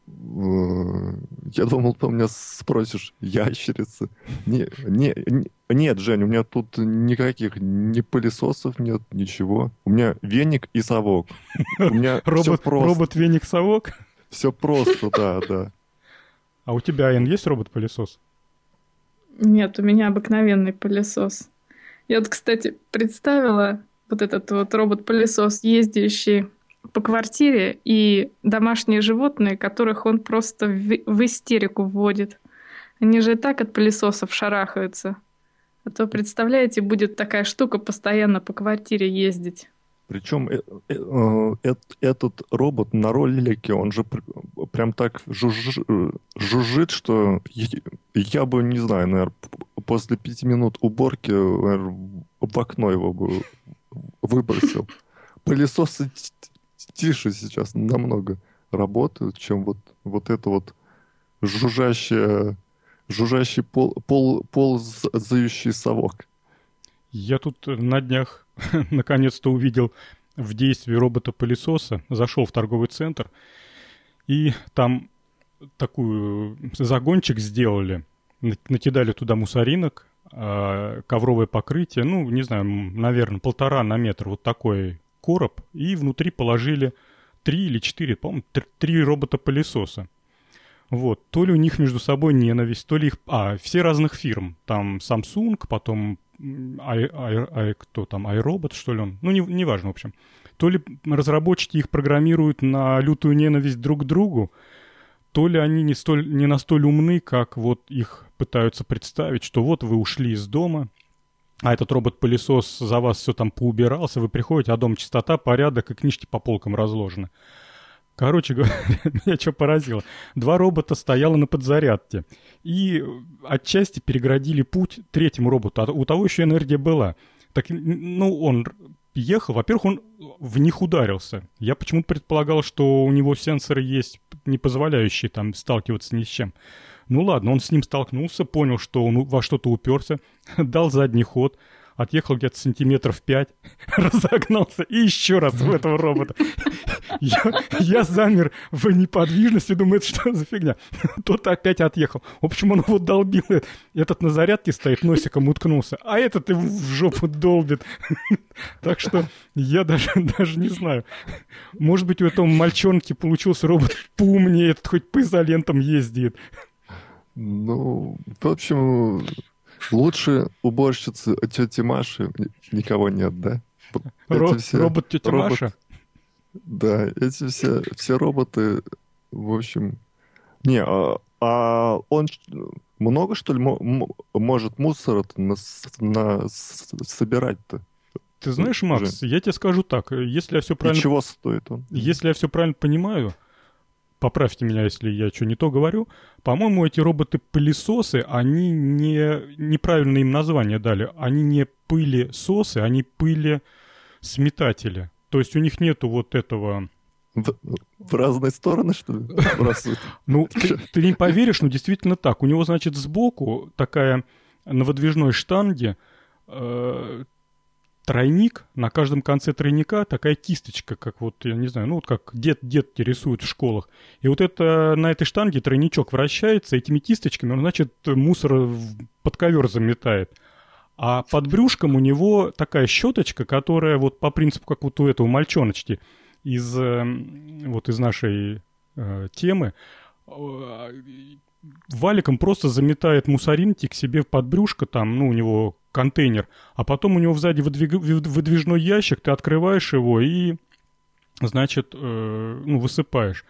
Э, я думал, ты у меня спросишь, ящерицы. Не, не, не, нет, Жень, у меня тут никаких ни пылесосов нет, ничего. У меня веник и совок. У меня робот, робот, веник, совок? Все просто, да, да. А у тебя, Айн, есть робот-пылесос? Нет, у меня обыкновенный пылесос. Я вот, кстати, представила вот этот вот робот-пылесос, ездящий по квартире, и домашние животные, которых он просто в истерику вводит. Они же и так от пылесосов шарахаются. А то, представляете, будет такая штука постоянно по квартире ездить. Причем э, э, э, этот робот на ролике, он же прям так жужжит, что я бы, не знаю, наверное, после пяти минут уборки в окно его бы выбросил. Пылесосы тише сейчас намного работают, чем вот, вот это вот жужжащее, жужжащий пол, пол, ползающий совок. Я тут на днях наконец-то увидел в действии робота-пылесоса, зашел в торговый центр, и там такую загончик сделали, накидали туда мусоринок, а, ковровое покрытие, ну, не знаю, наверное, полтора на метр, вот такой короб, и внутри положили три или четыре, по-моему, три робота-пылесоса. Вот, то ли у них между собой ненависть, то ли их... А, все разных фирм. Там Samsung, потом ай, ай, ай, кто там, iRobot, что ли он? Ну, не, не важно, в общем. То ли разработчики их программируют на лютую ненависть друг к другу, то ли они не, столь, не настолько умны, как вот их пытаются представить, что вот вы ушли из дома, а этот робот-пылесос за вас все там поубирался, вы приходите, а дом чистота, порядок, и книжки по полкам разложены. Короче говоря, меня что поразило. Два робота стояло на подзарядке. И отчасти переградили путь третьему роботу. А у того еще энергия была. Так, ну, он ехал, во-первых, он в них ударился. Я почему-то предполагал, что у него сенсоры есть, не позволяющие там сталкиваться ни с чем. Ну ладно, он с ним столкнулся, понял, что он во что-то уперся, дал задний ход, отъехал где-то сантиметров пять, разогнался и еще раз в этого робота. Я, я замер в неподвижности, думаю, что за фигня? Тот опять отъехал. В общем, он его долбил. Этот на зарядке стоит, носиком уткнулся, а этот его в жопу долбит. Так что я даже, даже не знаю. Может быть, у этого мальчонки получился робот поумнее, этот хоть по изолентам ездит. Ну, в общем, лучше уборщицы тети Маши никого нет, да? Ро- все... Робот тети робот... Маша? Да, эти все, все роботы, в общем... Не, а, а он много, что ли, может мусор на, на, собирать-то? Ты знаешь, Макс, Жень? я тебе скажу так, если я все правильно... И чего стоит он? Если я все правильно понимаю, поправьте меня, если я что не то говорю, по-моему, эти роботы-пылесосы, они не... Неправильно им название дали. Они не пыли-сосы, они пыли-сметатели. То есть у них нету вот этого... В, в разные стороны, что ли? Ну, ты не поверишь, но действительно так. У него, значит, сбоку такая на выдвижной штанге э, тройник, на каждом конце тройника такая кисточка, как вот, я не знаю, ну вот как дед, дед рисует в школах. И вот это, на этой штанге тройничок вращается, этими кисточками он, значит, мусор под ковер заметает. А под брюшком у него такая щеточка, которая вот по принципу, как вот у этого мальчоночки из, э, вот из нашей э, темы, э, валиком просто заметает мусоринки к себе под брюшко, там, ну, у него контейнер, а потом у него сзади выдвиг... выдвижной ящик, ты открываешь его и, значит, э, ну, высыпаешь.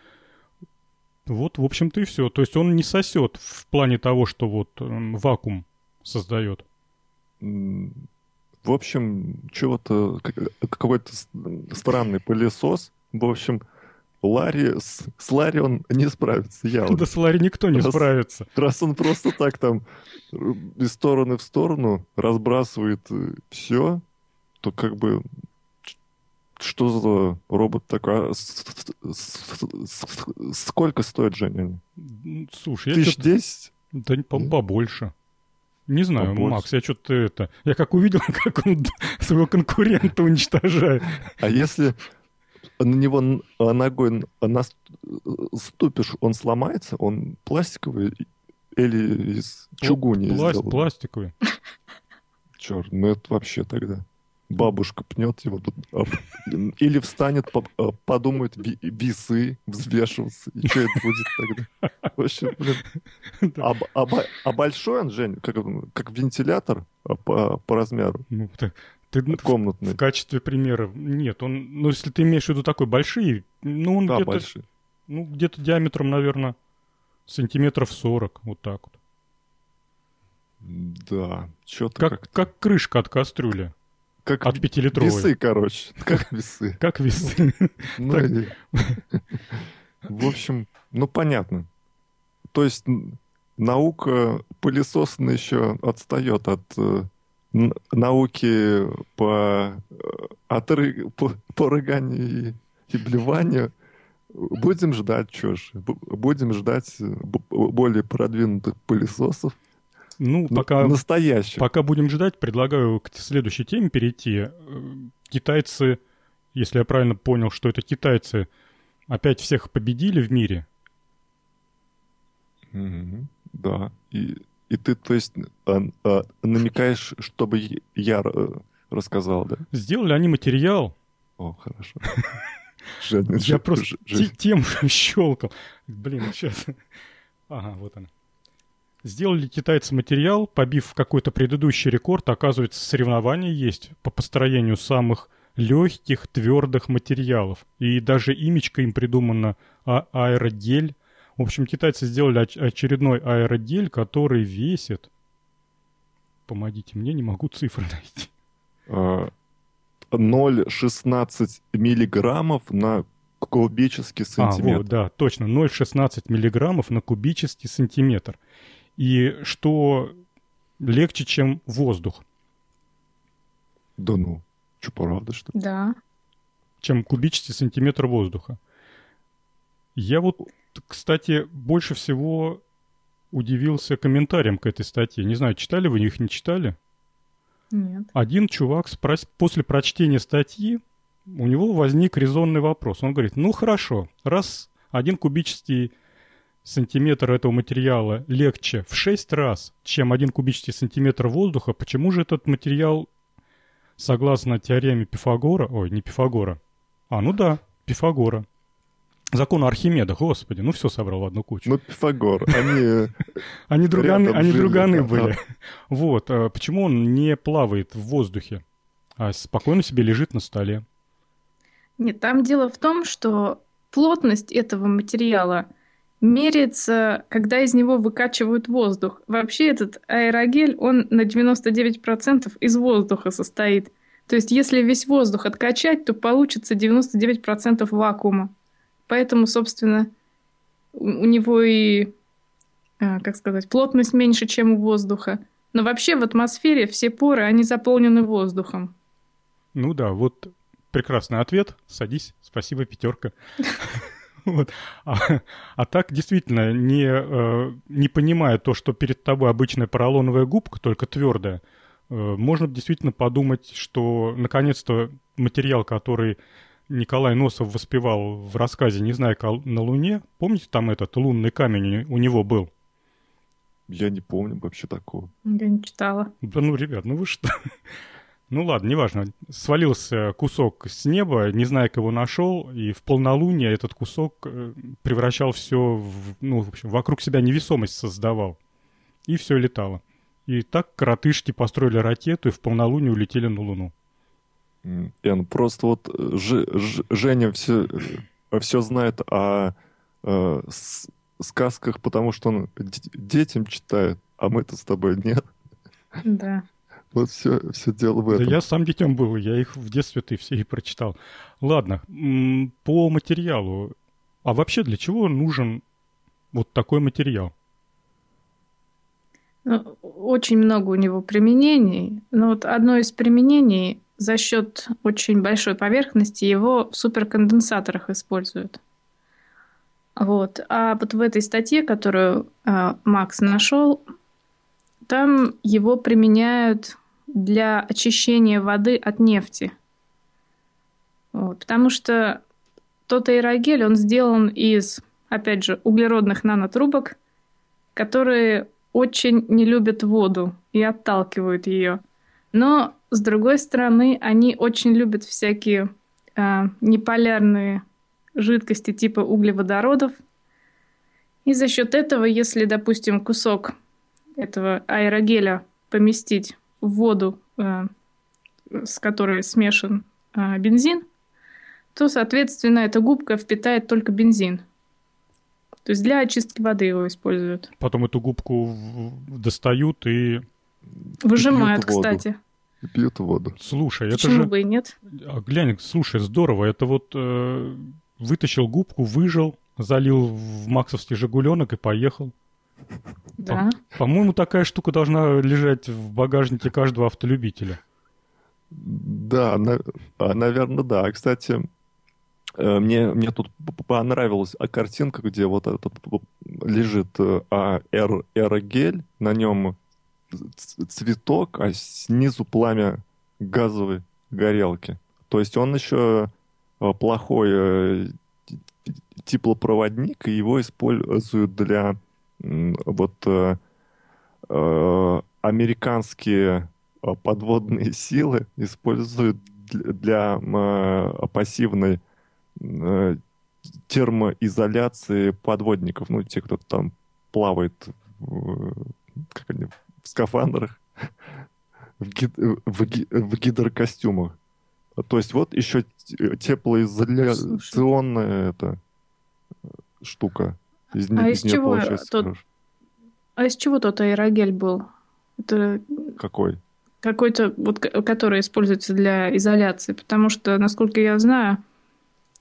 Вот, в общем-то, и все. То есть он не сосет в плане того, что вот э, вакуум создает. В общем, чего-то какой-то странный пылесос. В общем, Ларри, с, с Ларри он не справится, я Да с Ларри никто не Раз- справится. Раз он просто так там э, из стороны в сторону разбрасывает все, то как бы что за робот такой? А Сколько стоит, Женя? Слушай, я Тысяч десять? Да, по-моему, побольше. Не знаю, Побольше. Макс, я что-то это... Я как увидел, как он своего конкурента уничтожает. А если на него н- ногой н- наступишь, он сломается? Он пластиковый или из чугуни Пласт- сделан? пластиковый. Черт, ну это вообще тогда. Бабушка пнет его а, Или встанет, по- подумает, весы взвешиваться. И что это будет тогда? В общем, блин. А, а а большой он, Жень, как, как вентилятор а, по, по размеру Ну, ты, ты в комнатный? качестве примера... Нет, он... Ну, если ты имеешь в виду такой большие, ну, он Да, где-то... Ну, где-то диаметром, наверное, сантиметров 40. Вот так вот. Да, что-то Как, как, как крышка от кастрюли. как От пятилитровой. весы, короче. Как весы. Как весы. Ну, В общем, ну понятно. То есть наука пылесосная еще отстает от э, науки по, э, отры- по, по рыганию и, и блеванию. Будем ждать, что ж. бу- Будем ждать э, более продвинутых пылесосов. Ну, пока... Настоящих. Пока будем ждать, предлагаю к следующей теме перейти. Э, Китайцы, если я правильно понял, что это китайцы, опять всех победили в мире. Мгм. Да. И, и ты, то есть, а, а, намекаешь, чтобы я- э, рассказал, да? Сделали они материал. О, хорошо. Я просто тем щелкал. Блин, сейчас. Ага, вот она. Сделали китайцы материал, побив какой-то предыдущий рекорд. Оказывается, соревнования есть по построению самых легких, твердых материалов. И даже имечко им придумано а- аэрогель. В общем, китайцы сделали оч- очередной аэрогель, который весит... Помогите мне, не могу цифры найти. а, 0,16 миллиграммов на кубический А, сантиметр. вот, да, точно, 0,16 миллиграммов на кубический сантиметр. И что легче, чем воздух, Да ну, что, правда, что ли? Да. чем кубический сантиметр воздуха. Я вот, кстати, больше всего удивился комментариям к этой статье. Не знаю, читали вы их, не читали? Нет. Один чувак спрос- после прочтения статьи, у него возник резонный вопрос. Он говорит, ну хорошо, раз один кубический сантиметр этого материала легче в 6 раз, чем один кубический сантиметр воздуха, почему же этот материал, согласно теореме Пифагора, ой, не Пифагора, а, ну да, Пифагора, закону Архимеда, господи, ну все собрал в одну кучу. Ну, Пифагор, они... Они друганы, они друганы были. Вот. а Почему он не плавает в воздухе, а спокойно себе лежит на столе? Нет, там дело в том, что плотность этого материала меряется, когда из него выкачивают воздух. Вообще этот аэрогель, он на 99% из воздуха состоит. То есть если весь воздух откачать, то получится 99% вакуума. Поэтому, собственно, у у него и, а, как сказать, плотность меньше, чем у воздуха. Но вообще в атмосфере все поры, они заполнены воздухом. Ну да, вот прекрасный ответ. Садись. Спасибо, пятерка. Вот. А, а так, действительно, не, э, не понимая то, что перед тобой обычная поролоновая губка, только твердая, э, можно действительно подумать, что наконец-то материал, который Николай Носов воспевал в рассказе «Не знаю, как на Луне», помните, там этот лунный камень у него был? Я не помню вообще такого. Я не читала. Да ну, ребят, ну вы что? Ну ладно, неважно. Свалился кусок с неба, не знаю, как его нашел, и в полнолуние этот кусок э, превращал все, в, ну, в общем, вокруг себя невесомость создавал. И все летало. И так коротышки построили ракету и в полнолуние улетели на Луну. Ян, просто вот э, Ж- Ж- Женя все, все знает о э, с- сказках, потому что он д- детям читает, а мы-то с тобой нет. Да. Вот все, все дело в Да этом. я сам детем был, я их в детстве-то и все и прочитал. Ладно, по материалу. А вообще для чего нужен вот такой материал? Ну, очень много у него применений. Но вот одно из применений за счет очень большой поверхности его в суперконденсаторах используют. Вот. А вот в этой статье, которую э, Макс нашел, там его применяют для очищения воды от нефти. Вот. Потому что тот аэрогель, он сделан из, опять же, углеродных нанотрубок, которые очень не любят воду и отталкивают ее. Но, с другой стороны, они очень любят всякие э, неполярные жидкости типа углеводородов. И за счет этого, если, допустим, кусок этого аэрогеля поместить в воду, э, с которой смешан э, бензин, то, соответственно, эта губка впитает только бензин. То есть для очистки воды его используют. Потом эту губку достают и... Выжимают, кстати. И пьют воду. Слушай, Почему это же... бы и нет? А, глянь, слушай, здорово. Это вот э, вытащил губку, выжил, залил в максовский жигуленок и поехал. Да. По- моему такая штука должна лежать в багажнике каждого автолюбителя. Да, на, а, наверное, да. Кстати, э, мне, мне тут понравилась а, картинка, где вот этот лежит э, эр, аэрогель, на нем цветок, а снизу пламя газовой горелки. То есть он еще э, плохой теплопроводник, и его используют для вот американские подводные силы используют для пассивной термоизоляции подводников, ну, те, кто там плавает как они, в скафандрах, в, гид, в, ги, в гидрокостюмах. То есть вот еще теплоизоляционная эта штука. Из, а из, из чего тот... А из чего тот аэрогель был? Это... Какой? Какой-то, вот, который используется для изоляции. Потому что, насколько я знаю,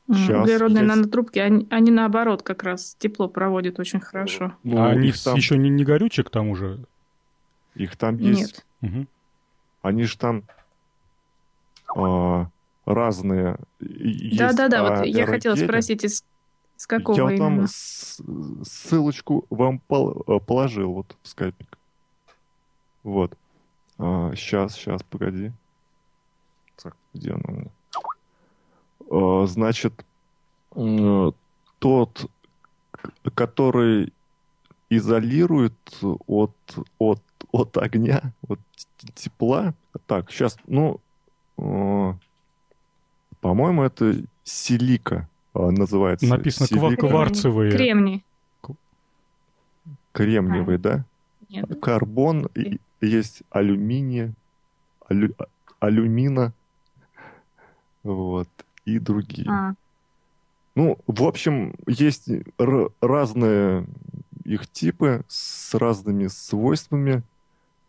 Сейчас, углеродные есть... нанотрубки, они, они наоборот как раз тепло проводят очень хорошо. Ну, а они там... еще не, не горючие к тому же? Их там есть. Нет. Угу. Они же там а, разные. Да-да-да, вот а, я хотела спросить, из, из какого я именно? там ссылочку вам положил вот в скайпик. Вот. А, сейчас, сейчас, погоди. Так, где она у меня? А, значит, тот, который изолирует от, от, от огня, от тепла. Так, сейчас, ну, э, по-моему, это силика э, называется. Написано силика. кварцевые. Кремний. Кремниевый, а. да? Нет. Карбон, и, есть алюминия, алю, алюмина, вот, и другие. А. Ну, в общем, есть разные их типы с разными свойствами.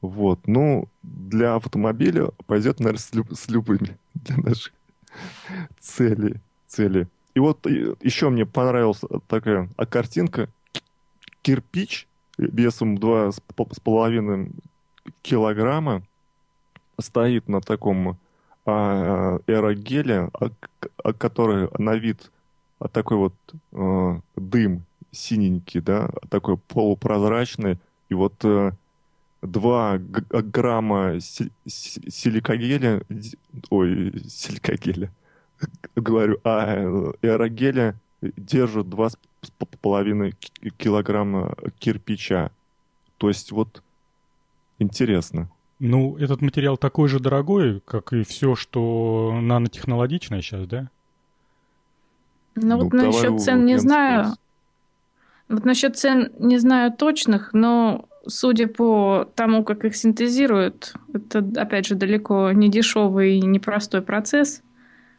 Вот. Ну, для автомобиля пойдет, наверное, с, люб- с любыми для наших целей. цели. И вот еще мне понравилась такая а картинка. Кирпич весом 2,5 килограмма стоит на таком а, аэрогеле, а, а, который на вид а такой вот э, дым синенький, да, такой полупрозрачный, и вот э, 2 грамма силикогеля, ой, силикогеля, говорю, а аэрогеля держит 2,5 килограмма кирпича. То есть вот интересно. Ну, этот материал такой же дорогой, как и все, что нанотехнологичное сейчас, да? Ну, ну вот насчет цен не знаю. Вот насчет цен не знаю точных, но судя по тому, как их синтезируют, это, опять же, далеко не дешевый и непростой процесс.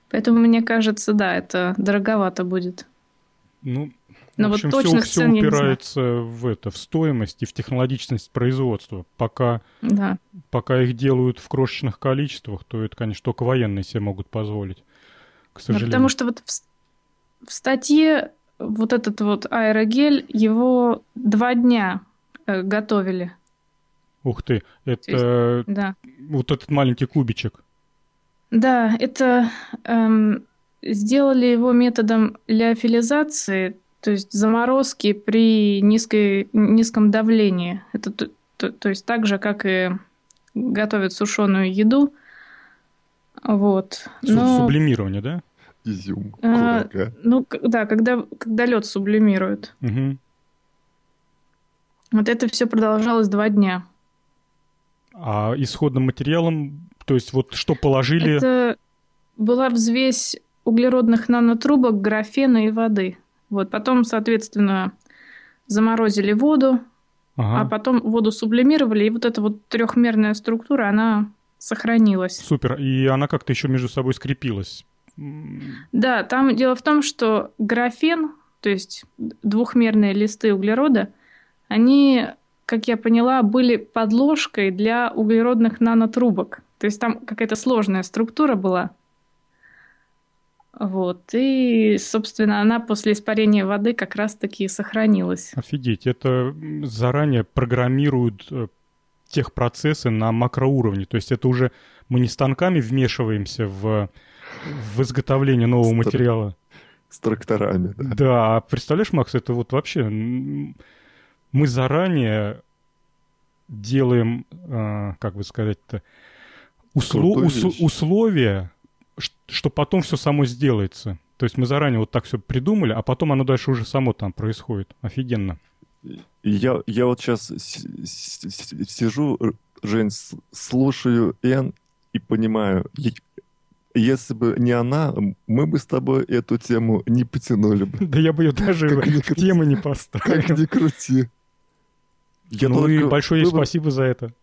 Поэтому, мне кажется, да, это дороговато будет. Ну, но в общем, вот все, все упирается в это, в стоимость и в технологичность производства. Пока, да. пока их делают в крошечных количествах, то это, конечно, только военные себе могут позволить. К сожалению. Да, потому что вот в, в статье вот этот вот аэрогель, его два дня готовили. Ух ты, это есть, да. вот этот маленький кубичек. Да, это эм, сделали его методом леофилизации, то есть заморозки при низкой, низком давлении. Это то, то, то есть так же, как и готовят сушеную еду. Вот. Но... Сублимирование, да? Изюм, а, Ну, да, когда, когда лед сублимирует. Угу. Вот это все продолжалось два дня. А исходным материалом, то есть вот что положили? Это была взвесь углеродных нанотрубок, графена и воды. Вот потом, соответственно, заморозили воду, ага. а потом воду сублимировали, и вот эта вот трехмерная структура, она сохранилась. Супер. И она как-то еще между собой скрепилась. Да, там дело в том, что графен, то есть двухмерные листы углерода, они, как я поняла, были подложкой для углеродных нанотрубок. То есть там какая-то сложная структура была. Вот. И, собственно, она после испарения воды как раз-таки сохранилась. Офигеть, это заранее программируют э, тех процессы на макроуровне. То есть это уже мы не станками вмешиваемся в, в изготовление нового с материала. С тракторами, да. Да, представляешь, Макс, это вот вообще... Мы заранее делаем, э, как бы сказать-то, усло, ус, условия, что потом все само сделается. То есть мы заранее вот так все придумали, а потом оно дальше уже само там происходит. Офигенно. Я, я вот сейчас сижу, Жень, слушаю Эн и понимаю, если бы не она, мы бы с тобой эту тему не потянули бы. Да я бы ее даже в темы не поставил. Как ни крути. Я ну и большое ей спасибо за это.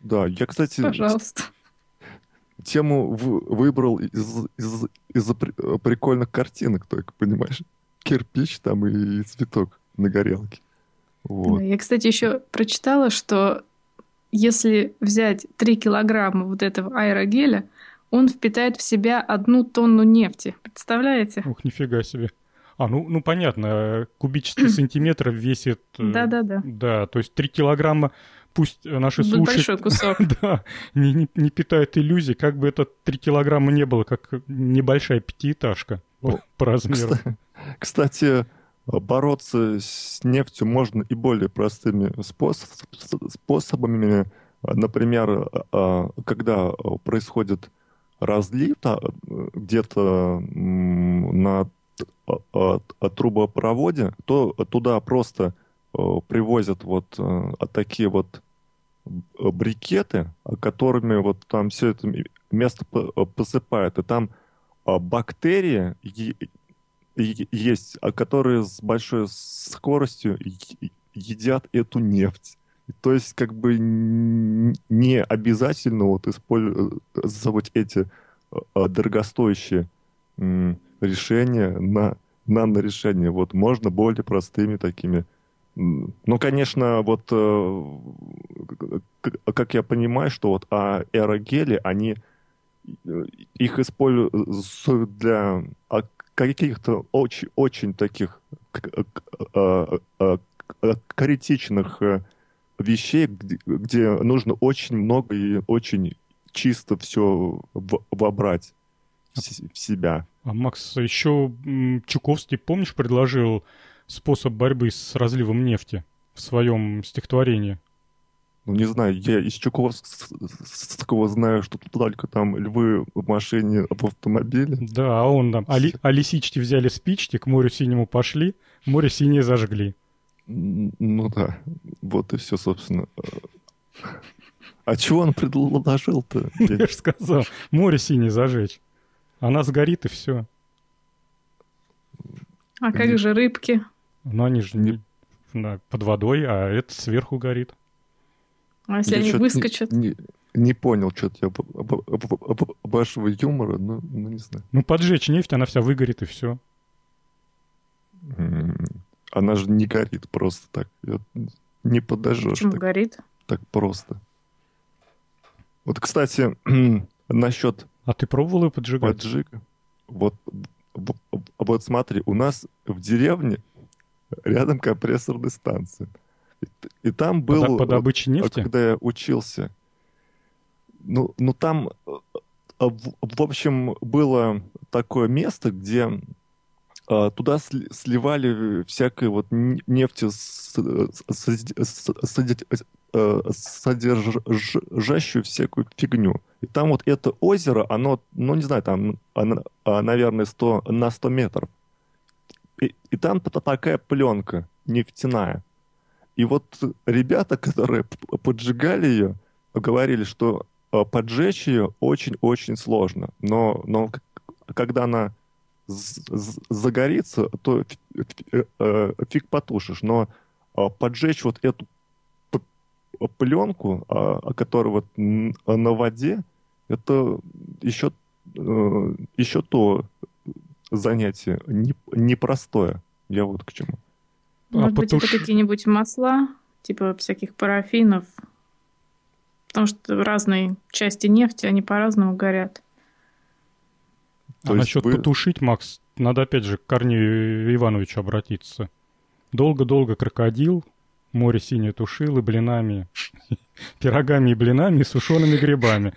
Да, я, кстати... Пожалуйста тему выбрал из, из, из-за прикольных картинок только, понимаешь? Кирпич там и цветок на горелке. Вот. Я, кстати, еще прочитала, что если взять 3 килограмма вот этого аэрогеля, он впитает в себя одну тонну нефти. Представляете? Ух, нифига себе. А, ну, ну понятно, кубический сантиметр весит... Э, Да-да-да. Да, то есть 3 килограмма пусть наши слушатели... Большой кусок. да, не, не, не питают иллюзий, как бы это 3 килограмма не было, как небольшая пятиэтажка по, по размеру. Кстати, бороться с нефтью можно и более простыми способами. Например, а, когда происходит разлив где-то на трубопроводе, то туда просто привозят вот такие вот брикеты, которыми вот там все это место посыпают, и там бактерии есть, которые с большой скоростью едят эту нефть. То есть как бы не обязательно вот использовать эти дорогостоящие решения на нанорешения. Вот можно более простыми такими ну, конечно, вот э, как я понимаю, что вот аэрогели, они э, их используют для а, каких-то очень, очень таких а, критичных э, вещей, где нужно очень много и очень чисто все вобрать в себя. А Макс, еще Чуковский, помнишь, предложил способ борьбы с разливом нефти в своем стихотворении? Ну, не знаю, я из Чуковского знаю, что тут только там львы в машине, в автомобиле. Да, а он там, а, ли, а лисички взяли спички, к морю синему пошли, море синее зажгли. Ну да, вот и все, собственно. А чего он предложил-то? Я же сказал, море синее зажечь. Она сгорит и все. А как же рыбки? Но они же не да, под водой, а это сверху горит. А если я они выскочат? Не, не понял что-то я вашего юмора, ну, ну не знаю. Ну, поджечь нефть, она вся выгорит, и все. Она же не горит просто так. Не подожжешь. Почему так, горит? Так просто. Вот, кстати, насчет... А ты пробовал ее поджигать? Поджига. Вот вот смотри, у нас в деревне рядом компрессорная станция. И, и там был... По, по добыче нефти? Когда я учился. Ну, ну там, в, в общем, было такое место, где а, туда сливали всякое вот нефти содержащую всякую фигню. И там вот это озеро, оно, ну не знаю, там, оно, а, наверное, 100, на 100 метров. И, и там такая пленка нефтяная. И вот ребята, которые поджигали ее, говорили, что а, поджечь ее очень-очень сложно. Но, но когда она загорится, то э, фиг потушишь. Но поджечь вот эту пленку, а, о которой вот на воде, это еще, э, еще то занятие непростое. Я вот к чему. Может а быть, потуш... это какие-нибудь масла, типа всяких парафинов, потому что разные части нефти, они по-разному горят. А насчет вы... потушить, Макс, надо опять же к Корнею Ивановичу обратиться. Долго-долго крокодил, море синее тушил и блинами, пирогами и блинами и сушеными грибами.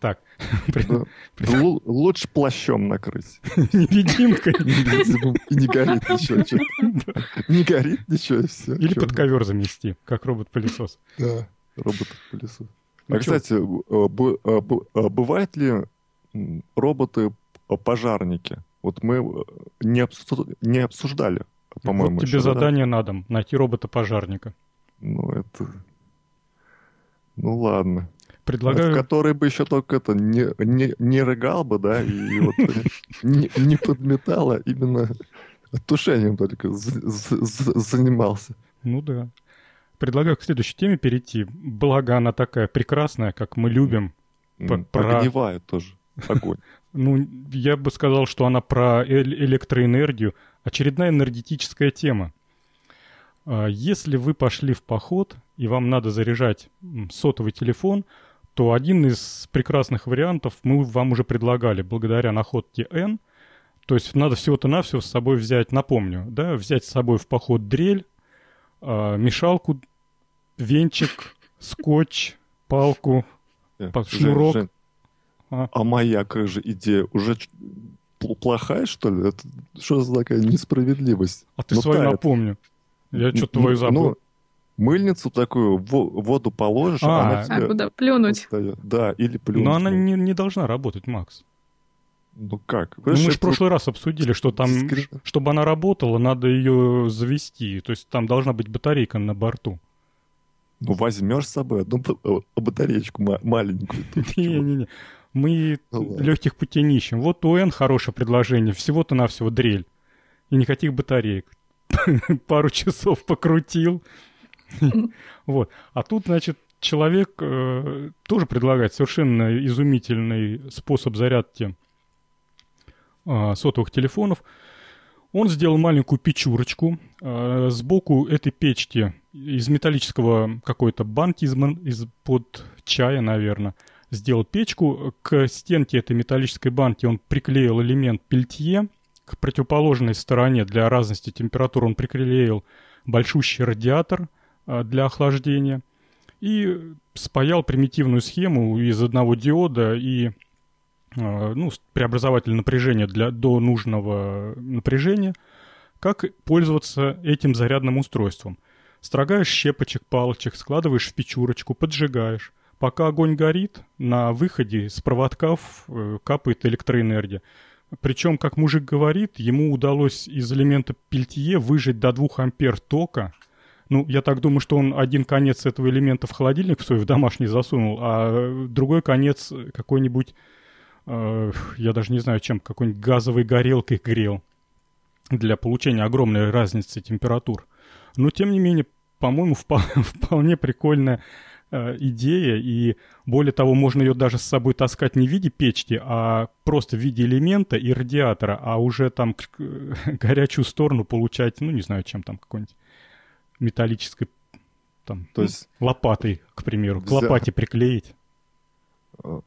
Так. Лучше плащом накрыть. Невидимкой. И не горит ничего. Не горит ничего. Или под ковер замести, как робот-пылесос. Да, робот-пылесос. Ну а, кстати, э, э, э, бывают ли роботы пожарники. Вот мы э, не обсуждали, по-моему. Вот тебе еще, задание да? на дом, найти робота-пожарника. Ну, это... Ну, ладно. Предлагаю... Вот, который бы еще только это не, не, не рыгал бы, да, и вот не, не подметал, а именно тушением только занимался. Ну да. Предлагаю к следующей теме перейти. Благо она такая прекрасная, как мы любим. Прогнивает тоже огонь. Ну, я бы сказал, что она про электроэнергию. Очередная энергетическая тема. А, если вы пошли в поход, и вам надо заряжать сотовый телефон, то один из прекрасных вариантов мы вам уже предлагали, благодаря находке N. То есть надо всего-то навсего с собой взять, напомню, да, взять с собой в поход дрель, а, мешалку, венчик, скотч, палку, э, шнурок. А, а моя как же идея уже плохая, что ли? Это что за такая несправедливость? А ты ну, свою тает. напомню. Я что-то твою забыл. Ну, мыльницу такую в воду положишь, а, она тебе... А куда плюнуть? Встает. Да, или плюнуть. Но она не, не должна работать, Макс. Ну как? Ну, мы же в прошлый раз обсудили, что там, дискрет... чтобы она работала, надо ее завести. То есть там должна быть батарейка на борту. Ну, возьмешь с собой одну батареечку маленькую. Не-не-не. Мы ну, легких путей не ищем. Вот у N хорошее предложение. Всего-то навсего дрель. И никаких батареек. Пару часов покрутил. Вот. А тут, значит, человек э, тоже предлагает совершенно изумительный способ зарядки э, сотовых телефонов. Он сделал маленькую печурочку. Э, сбоку этой печки из металлического какой-то банки из, из-под чая, наверное, сделал печку. К стенке этой металлической банки он приклеил элемент пельтье. К противоположной стороне для разности температур он приклеил большущий радиатор а, для охлаждения. И спаял примитивную схему из одного диода и а, ну, преобразователь напряжения для, до нужного напряжения, как пользоваться этим зарядным устройством. Строгаешь щепочек, палочек, складываешь в печурочку, поджигаешь. Пока огонь горит, на выходе с проводков э, капает электроэнергия. Причем, как мужик говорит, ему удалось из элемента пельтье выжать до 2 ампер тока. Ну, я так думаю, что он один конец этого элемента в холодильник свой в домашний засунул, а другой конец какой-нибудь, э, я даже не знаю чем, какой-нибудь газовой горелкой грел для получения огромной разницы температур. Но, тем не менее, по-моему, вполне прикольная идея, и более того, можно ее даже с собой таскать не в виде печки, а просто в виде элемента и радиатора, а уже там горячую сторону получать, ну, не знаю, чем там, какой-нибудь металлической там, То есть лопатой, к примеру, к лопате приклеить.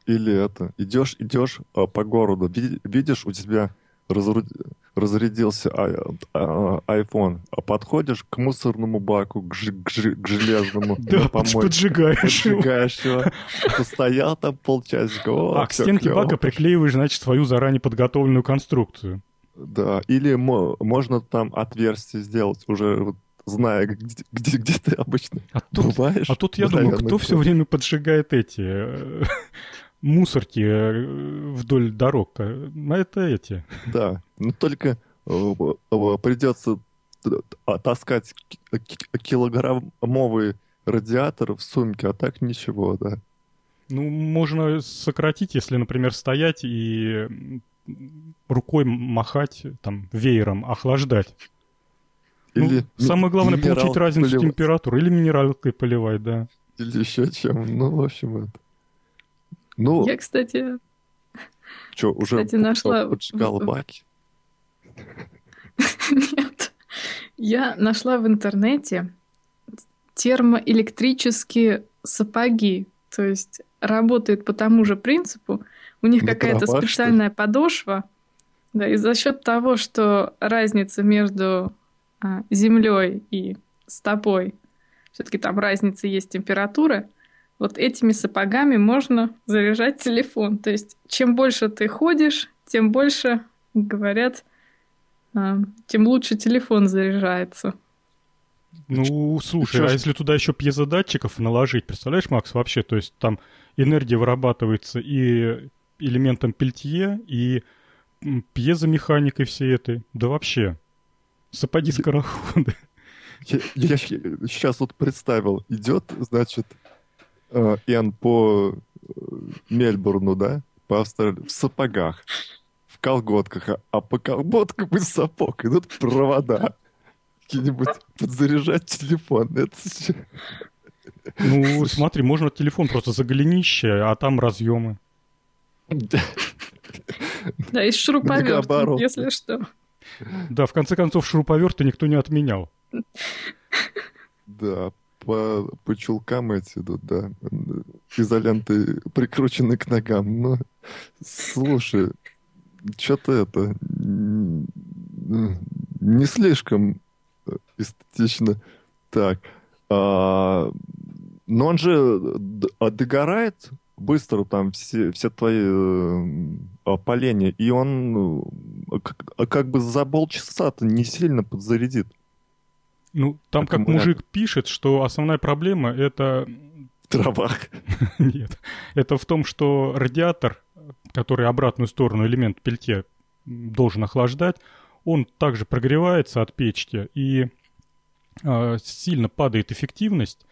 Или это, идешь, идешь а, по городу, видишь, у тебя разрядился а, iPhone, а подходишь к мусорному баку, к, к, к железному, да, поджигаешь, поджигаешь его. Постоял там полчасика. а к стенке бака приклеиваешь, значит, свою заранее подготовленную конструкцию. Да, или можно там отверстие сделать уже зная, где, где, где ты обычно а тут, бываешь. А тут я думаю, кто все время поджигает эти э, мусорки э, вдоль дорог? А это эти. Да, но только э, придется таскать килограммовый радиатор в сумке, а так ничего, да. Ну, можно сократить, если, например, стоять и рукой махать, там, веером, охлаждать. Ну, или ну, самое главное получить разницу поливать. температуры. Или минералкой поливать, да. Или еще чем. Ну, в общем, это. Ну, Я, кстати... Что, уже кстати, нашла... поджигала баки? Нет. Я нашла в интернете термоэлектрические сапоги. То есть работает по тому же принципу. У них какая-то специальная подошва. Да, и за счет того, что разница между а, землей и стопой, все-таки там разница есть температура, вот этими сапогами можно заряжать телефон. То есть чем больше ты ходишь, тем больше, говорят, а, тем лучше телефон заряжается. Ну, слушай, а если туда еще пьезодатчиков наложить, представляешь, Макс, вообще, то есть там энергия вырабатывается и элементом пельтье, и пьезомеханикой всей этой, да вообще. Сапоги скороходы. Я, я, сейчас вот представил, идет, значит, э, Эн по э, Мельбурну, да, по Австралии, в сапогах, в колготках, а, а по колготкам из сапог идут провода. Какие-нибудь подзаряжать телефон. Это... Ну, смотри, можно телефон просто за голенище, а там разъемы. Да, из шуруповерта, если что. Да, в конце концов, шуруповерты никто не отменял. Да, по, по чулкам эти идут, да. Изоленты прикручены к ногам. Но, слушай, что-то это не слишком эстетично. Так. А, но он же догорает быстро там все, все твои э, поленья, и он как, а как бы за полчаса-то не сильно подзарядит. Ну, там как мужик пишет, что основная проблема это... В. Нет. Это в том, что радиатор, который обратную сторону элемент пельте должен охлаждать, он также прогревается от печки, и э, сильно падает эффективность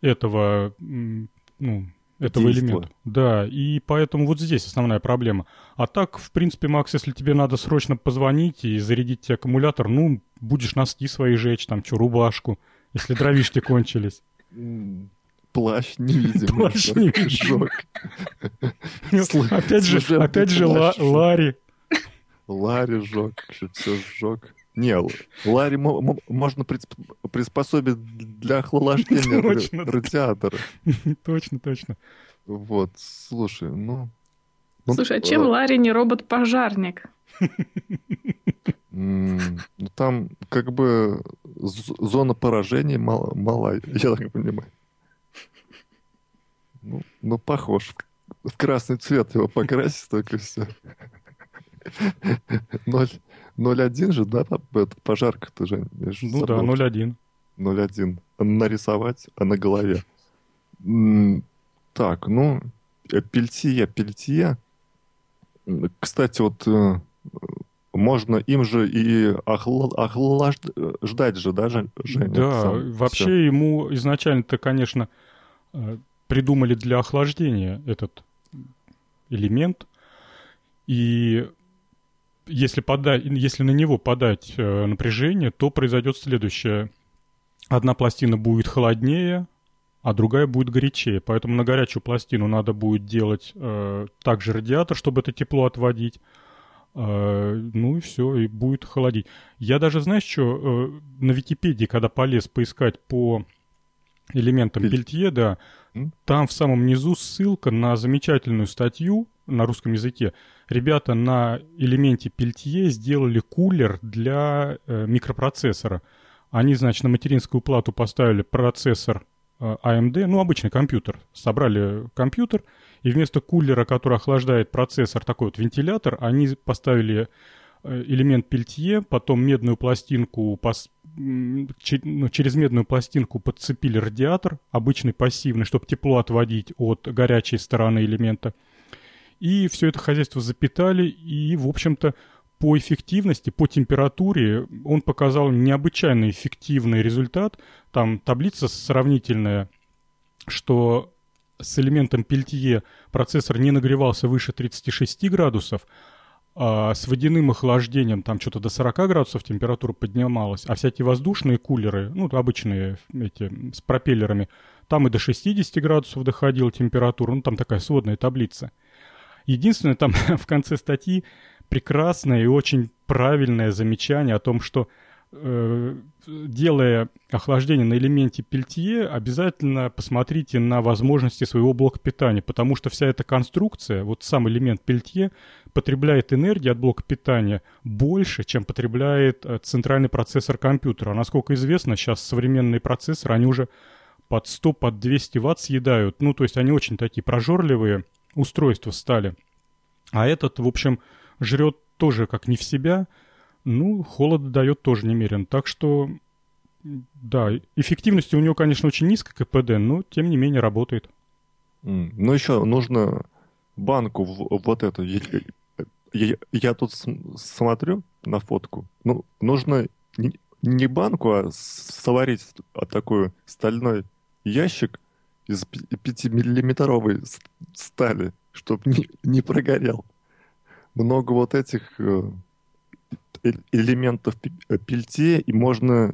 этого ну, этого Действо. элемента. Да, и поэтому вот здесь основная проблема. А так, в принципе, Макс, если тебе надо срочно позвонить и зарядить тебе аккумулятор, ну, будешь носки свои жечь, там, что, рубашку, если дровишки кончились. Плащ невидимый. Плащ невидимый. Опять же, опять же, Ларри. Ларри жег, все сжег. Не, Ларри можно приспособить для охлаждения радиатора. Точно, точно. Вот, слушай, ну... ну слушай, а чем Ларри не робот-пожарник? Ну, там как бы зона поражения мала, я так понимаю. Ну, ну, похож. В красный цвет его покрасить, только все. Ноль. 0.1 же, да, там это пожарка-то же. Ну да, 0.1. 0.1. Нарисовать а на голове. Так, ну, пельтье, пельтье. Кстати, вот э, можно им же и охлаждать же, да, Женя? Да, сам, вообще все. ему изначально-то, конечно, э, придумали для охлаждения этот элемент. И если, подать, если на него подать э, напряжение, то произойдет следующее. Одна пластина будет холоднее, а другая будет горячее. Поэтому на горячую пластину надо будет делать э, также радиатор, чтобы это тепло отводить. Э, ну и все, и будет холодить. Я даже, знаешь что, э, на Википедии, когда полез поискать по элементам Пель... пельтье, да, там в самом низу ссылка на замечательную статью на русском языке. Ребята на элементе Пельтье сделали кулер для э, микропроцессора. Они, значит, на материнскую плату поставили процессор э, AMD, ну, обычный компьютер. Собрали компьютер, и вместо кулера, который охлаждает процессор, такой вот вентилятор, они поставили э, элемент пельтье, потом медную пластинку, пос... ну, через медную пластинку подцепили радиатор, обычный пассивный, чтобы тепло отводить от горячей стороны элемента. И все это хозяйство запитали, и, в общем-то, по эффективности, по температуре он показал необычайно эффективный результат. Там таблица сравнительная, что с элементом Пельтье процессор не нагревался выше 36 градусов, а с водяным охлаждением там что-то до 40 градусов температура поднималась, а всякие воздушные кулеры, ну, обычные эти с пропеллерами, там и до 60 градусов доходила температура, ну, там такая сводная таблица. Единственное, там в конце статьи прекрасное и очень правильное замечание о том, что э, делая охлаждение на элементе пельтье, обязательно посмотрите на возможности своего блока питания, потому что вся эта конструкция, вот сам элемент пельтье, потребляет энергии от блока питания больше, чем потребляет э, центральный процессор компьютера. насколько известно, сейчас современные процессоры, они уже под 100, под 200 ватт съедают. Ну, то есть они очень такие прожорливые устройства стали. А этот, в общем, жрет тоже как не в себя, ну, холод дает тоже немерен. Так что, да, эффективность у него, конечно, очень низкая КПД, но тем не менее работает. Mm. Ну, еще нужно банку вот эту. Я, я, я тут смотрю на фотку. Ну, нужно не, не банку, а сварить такой стальной ящик из 5-миллиметровой стали, чтобы не, не прогорел много вот этих э, элементов э, пельте, и можно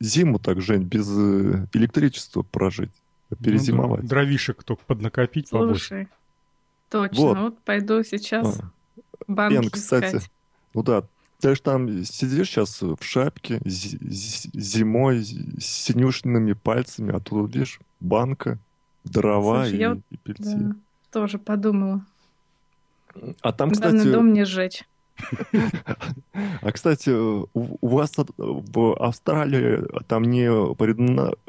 зиму так, Жень, без э, электричества прожить, перезимовать. Ну, да. Дровишек только поднакопить Слушай, побольше. точно, вот, вот пойду сейчас а. банки Эн, кстати, искать. Ну да, ты же там сидишь сейчас в шапке зимой с синюшными пальцами, а тут, видишь, банка, дрова Слушай, и, я и пельте. Да, тоже подумала. А там, кстати... Главное, дом не сжечь. А, кстати, у вас в Австралии там не,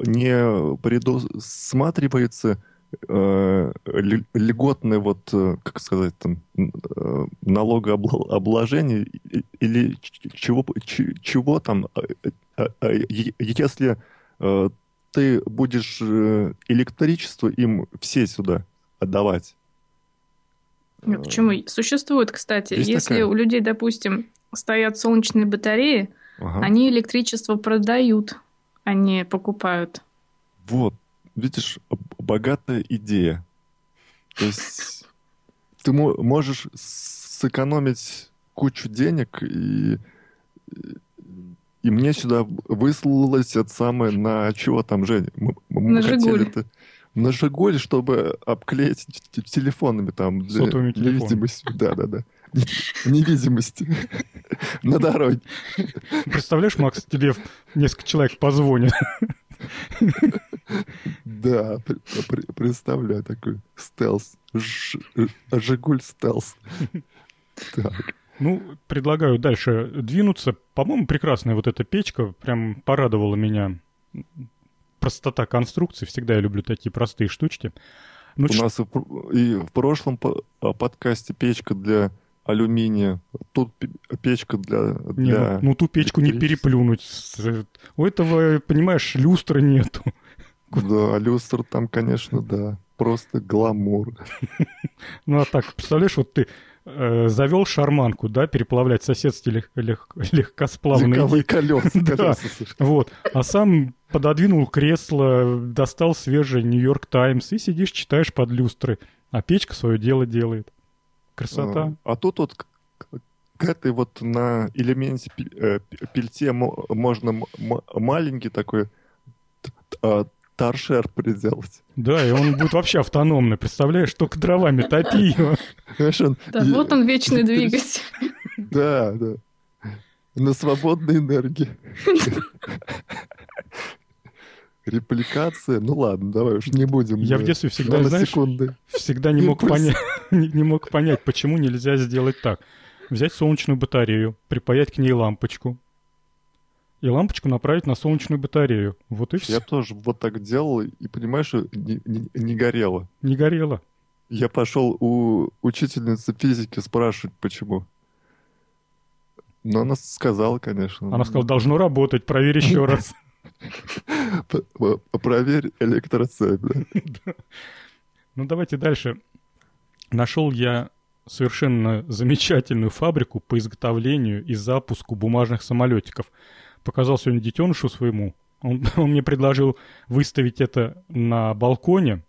не предусматривается э, льготное вот, э, как сказать, там, э, налогообложение или чего, чего там, если ты будешь электричество им все сюда отдавать, нет, почему? Существует, кстати. Есть если такая? у людей, допустим, стоят солнечные батареи, ага. они электричество продают, а не покупают. Вот, видишь, богатая идея. То есть ты можешь сэкономить кучу денег и и мне сюда выслалось это самое на чего там, Женя? Мы, мы на Жигуль. Это, на Жигуль, чтобы обклеить телефонами там. Сотовыми телефонами. Невидимость. Да-да-да. Невидимости на дороге. Представляешь, Макс, тебе несколько человек позвонит. Да, представляю такой стелс. Жигуль стелс. Так. Ну, предлагаю дальше двинуться. По-моему, прекрасная вот эта печка прям порадовала меня простота конструкции. Всегда я люблю такие простые штучки. Ну, У ч... нас и в прошлом а, подкасте печка для алюминия. Тут печка для... для... Не, ну, ну ту печку не переплюнуть. У этого, понимаешь, люстры нету. Да, люстр там, конечно, да. Просто гламур. Ну а так, представляешь, вот ты э, завел шарманку, да, переплавлять соседские лег, лег, легкосплавные... Легковые колеса. да, вот. А сам пододвинул кресло, достал свежий Нью-Йорк Таймс и сидишь, читаешь под люстры. А печка свое дело делает. Красота. А, а тут вот к этой вот на элементе э, пельте можно маленький такой а, торшер приделать. Да, и он будет вообще автономный, представляешь, только дровами топи его. Да, вот он вечный двигатель. Да, да. На свободной энергии. Репликация? Ну ладно, давай уж не будем. Я в детстве всегда, знаешь, секунды. всегда не мог, понять, не, не мог понять, почему нельзя сделать так. Взять солнечную батарею, припаять к ней лампочку, и лампочку направить на солнечную батарею. Вот и все. Я тоже вот так делал, и понимаешь, не, не, не горело. Не горело. Я пошел у учительницы физики спрашивать, почему. Но она сказала, конечно. Она сказала, должно работать, проверь еще раз. Проверь электроцепь. Ну, давайте дальше. Нашел я совершенно замечательную фабрику по изготовлению и запуску бумажных самолетиков. Показал сегодня детенышу своему. Он, он мне предложил выставить это на балконе,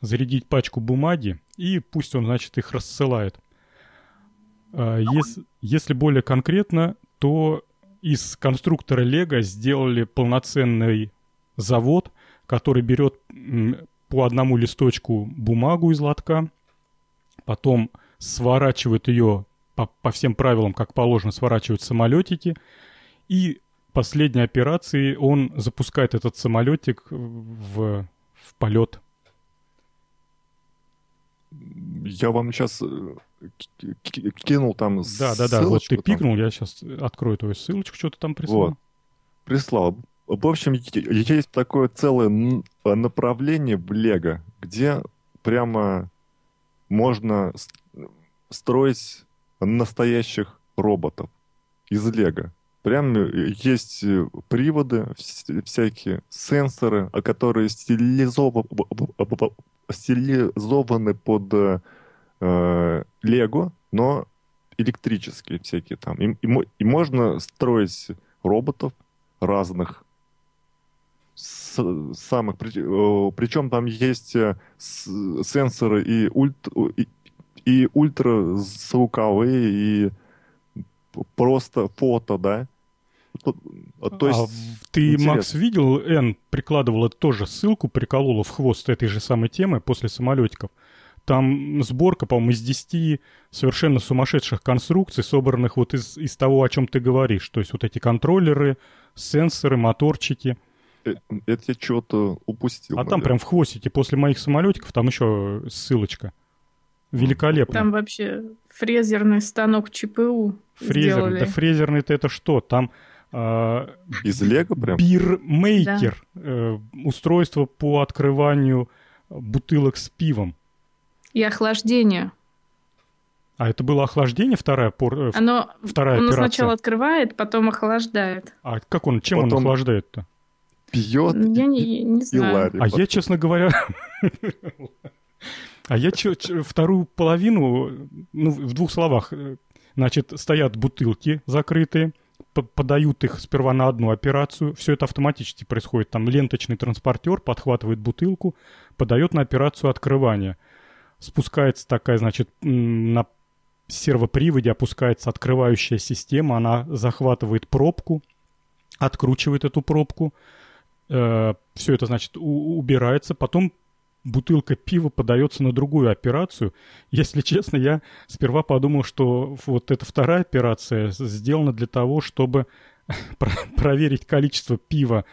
зарядить пачку бумаги, и пусть он, значит, их рассылает. А, если, если более конкретно, то из конструктора Лего сделали полноценный завод, который берет по одному листочку бумагу из лотка, потом сворачивает ее по, по всем правилам, как положено, сворачивают самолетики, и последней операции он запускает этот самолетик в, в полет. Я вам сейчас э, кинул там Да, да, да, вот ты там. пикнул, я сейчас открою твою ссылочку, что ты там прислал. Вот. Прислал. В общем, есть такое целое направление в Лего, где прямо можно строить настоящих роботов из Лего. Прям есть приводы, всякие сенсоры, которые стилизованы, под э, Лего, но электрические всякие там. И, и, и можно строить роботов разных, с, самых, причем там есть э, сенсоры и, ульт, и, и ультразвуковые, и просто фото, да. То, то есть, а ты, интересно. Макс, видел, Н прикладывала тоже ссылку, приколола в хвост этой же самой темы после самолетиков. Там сборка, по-моему, из 10 совершенно сумасшедших конструкций, собранных вот из, из того, о чем ты говоришь. То есть вот эти контроллеры, сенсоры, моторчики. Это я чего-то упустил. А наверное. там прям в хвостике после моих самолетиков там еще ссылочка. Великолепно. Там вообще фрезерный станок ЧПУ Фрезер, сделали. да фрезерный-то это что? Там э, из Лего прям? Бирмейкер. Да. Э, устройство по открыванию бутылок с пивом. И охлаждение. А это было охлаждение, вторая, пор... Э, Оно, вторая оно операция? сначала открывает, потом охлаждает. А как он, чем потом он охлаждает-то? Пьет Я не, не знаю. А я, честно говоря... А я вторую половину, ну, в двух словах, э, значит, стоят бутылки закрытые, подают их сперва на одну операцию, все это автоматически происходит, там ленточный транспортер подхватывает бутылку, подает на операцию открывания – спускается такая, значит, на сервоприводе опускается открывающая система, она захватывает пробку, откручивает эту пробку, э, все это, значит, у- убирается, потом бутылка пива подается на другую операцию. Если честно, я сперва подумал, что вот эта вторая операция сделана для того, чтобы проверить количество пива,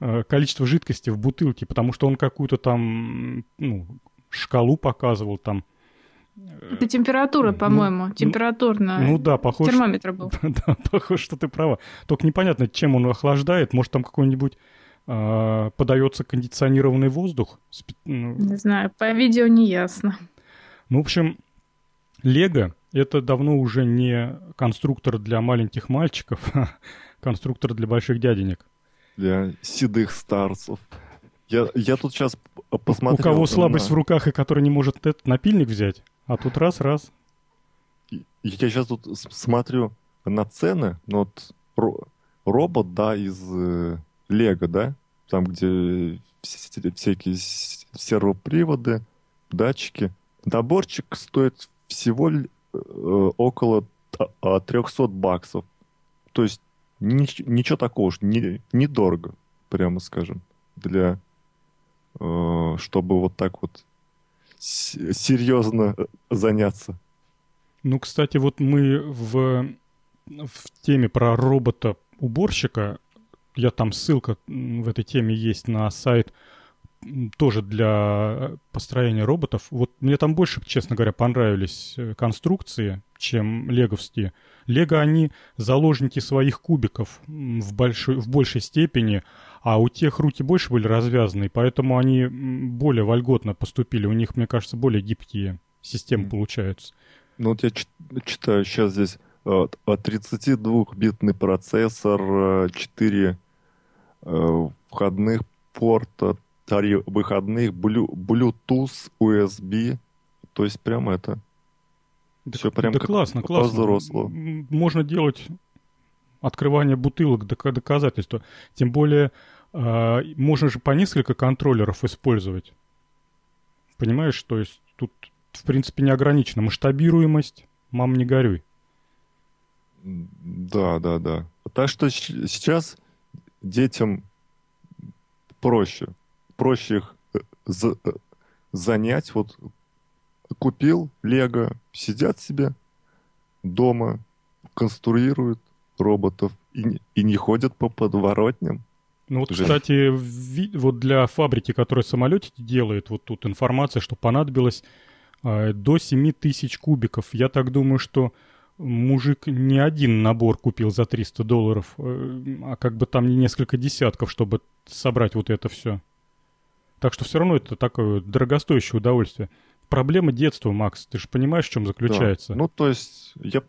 э, количество жидкости в бутылке, потому что он какую-то там ну, шкалу показывал там. Это температура, ну, по-моему, ну, температурная. Ну да, похоже. Термометр был. Да, похоже, что ты права. Только непонятно, чем он охлаждает. Может, там какой-нибудь э, подается кондиционированный воздух? Ну, не знаю, по видео не ясно. Ну, в общем, Лего — это давно уже не конструктор для маленьких мальчиков, а конструктор для больших дяденек. Для седых старцев. Я, я тут сейчас посмотрел... У кого слабость на... в руках и который не может этот напильник взять, а тут раз-раз. Я сейчас тут смотрю на цены, ну вот ро- робот, да, из э, Лего, да, там, где всякие сервоприводы, датчики. Наборчик стоит всего э, около 300 баксов. То есть нич- ничего такого уж, не, недорого, прямо скажем, для Э, чтобы вот так вот серьезно заняться. Ну, кстати, вот мы в, в теме про робота-уборщика я там ссылка в этой теме есть на сайт тоже для построения роботов. Вот мне там больше, честно говоря, понравились э, конструкции, чем леговские. Лего, они заложники своих кубиков в, большой, в большей степени, а у тех руки больше были развязаны, поэтому они более вольготно поступили. У них, мне кажется, более гибкие системы mm. получаются. Ну вот я читаю сейчас здесь 32-битный процессор, 4 э, входных порта, три выходных, Bluetooth, USB. То есть прям это... Да, Все прям да как классно, классно. взрослого. Можно делать открывание бутылок доказательства. Тем более, э, можно же по несколько контроллеров использовать. Понимаешь, то есть тут, в принципе, не ограничена масштабируемость. Мам, не горюй. Да, да, да. Так что сейчас детям проще. Проще их э, за, э, занять. Вот купил Лего, сидят себе дома, конструируют роботов и, и не ходят по подворотням. Ну вот, Жень. кстати, вот для фабрики, которая самолете делает, вот тут информация, что понадобилось э, до 7 тысяч кубиков. Я так думаю, что мужик не один набор купил за 300 долларов, э, а как бы там не несколько десятков, чтобы собрать вот это все. Так что все равно это такое дорогостоящее удовольствие. Проблема детства, Макс, ты же понимаешь, в чем заключается? Да. Ну, то есть, я,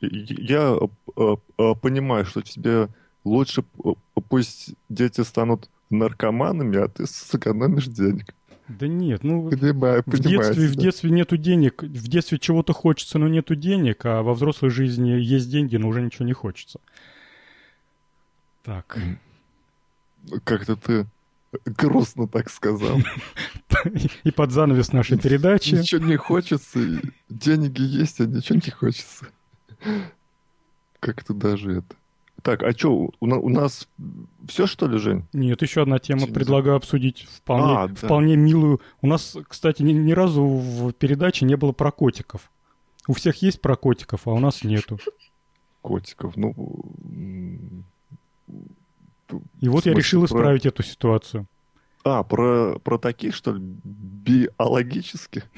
я э, э, понимаю, что тебе лучше пусть дети станут наркоманами, а ты сэкономишь денег. Да нет, ну понимаю, в, детстве, в детстве нету денег, в детстве чего-то хочется, но нету денег, а во взрослой жизни есть деньги, но уже ничего не хочется. Так. Как-то ты грустно так сказал. И под занавес нашей передачи. Ничего не хочется, деньги есть, а ничего не хочется. Как-то даже это. Так, а что, у, у нас все, что ли, Жень? Нет, еще одна тема. Предлагаю обсудить вполне, а, да. вполне милую. У нас, кстати, ни, ни разу в передаче не было про котиков. У всех есть про котиков, а у нас нету. Котиков, ну... И вот я решил исправить про... эту ситуацию. А, про, про таких, что ли, биологических?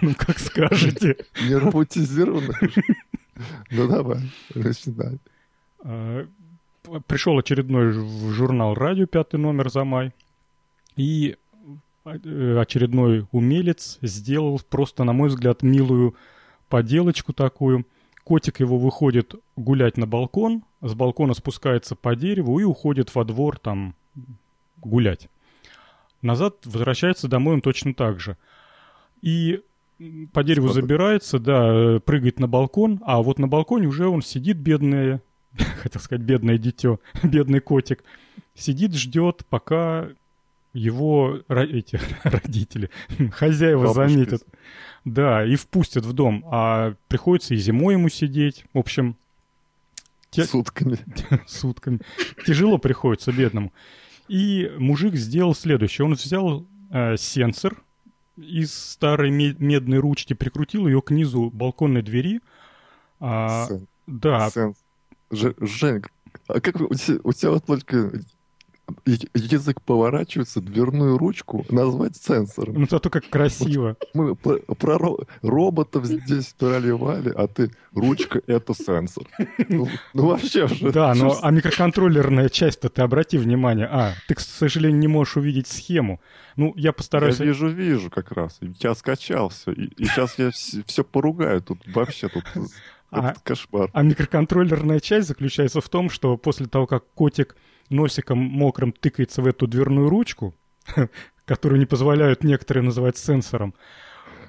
Ну, как скажете. Не роботизированных? Ну, давай, начинай. Э, пришел очередной журнал «Радио», пятый номер за май, и э, очередной умелец сделал просто, на мой взгляд, милую поделочку такую. Котик его выходит гулять на балкон, с балкона спускается по дереву и уходит во двор там гулять. Назад возвращается домой он точно так же. И по дереву забирается, да, э, прыгает на балкон, а вот на балконе уже он сидит, бедный, хотел сказать, бедное дитё, бедный котик, сидит, ждет, пока его эти родители, хозяева Бабушка. заметят. Да, и впустят в дом. А приходится и зимой ему сидеть. В общем... Те... Сутками. Сутками. Тяжело приходится бедному. И мужик сделал следующее. Он взял э, сенсор из старой медной ручки, прикрутил ее к низу балконной двери. А, Сен... Да. Сенс. Ж, Жень, а как у тебя, у тебя вот только язык поворачивается, дверную ручку назвать сенсором. Ну, зато как красиво. Мы про, про роботов здесь проливали, а ты ручка — это сенсор. Ну, ну вообще же. Да, но а микроконтроллерная часть-то ты обрати внимание. А, ты, к сожалению, не можешь увидеть схему. Ну, я постараюсь... Я вижу, вижу как раз. Я скачал все. И, и сейчас я все поругаю. Тут вообще тут а, кошмар. А микроконтроллерная часть заключается в том, что после того, как котик носиком мокрым тыкается в эту дверную ручку, которую не позволяют некоторые называть сенсором,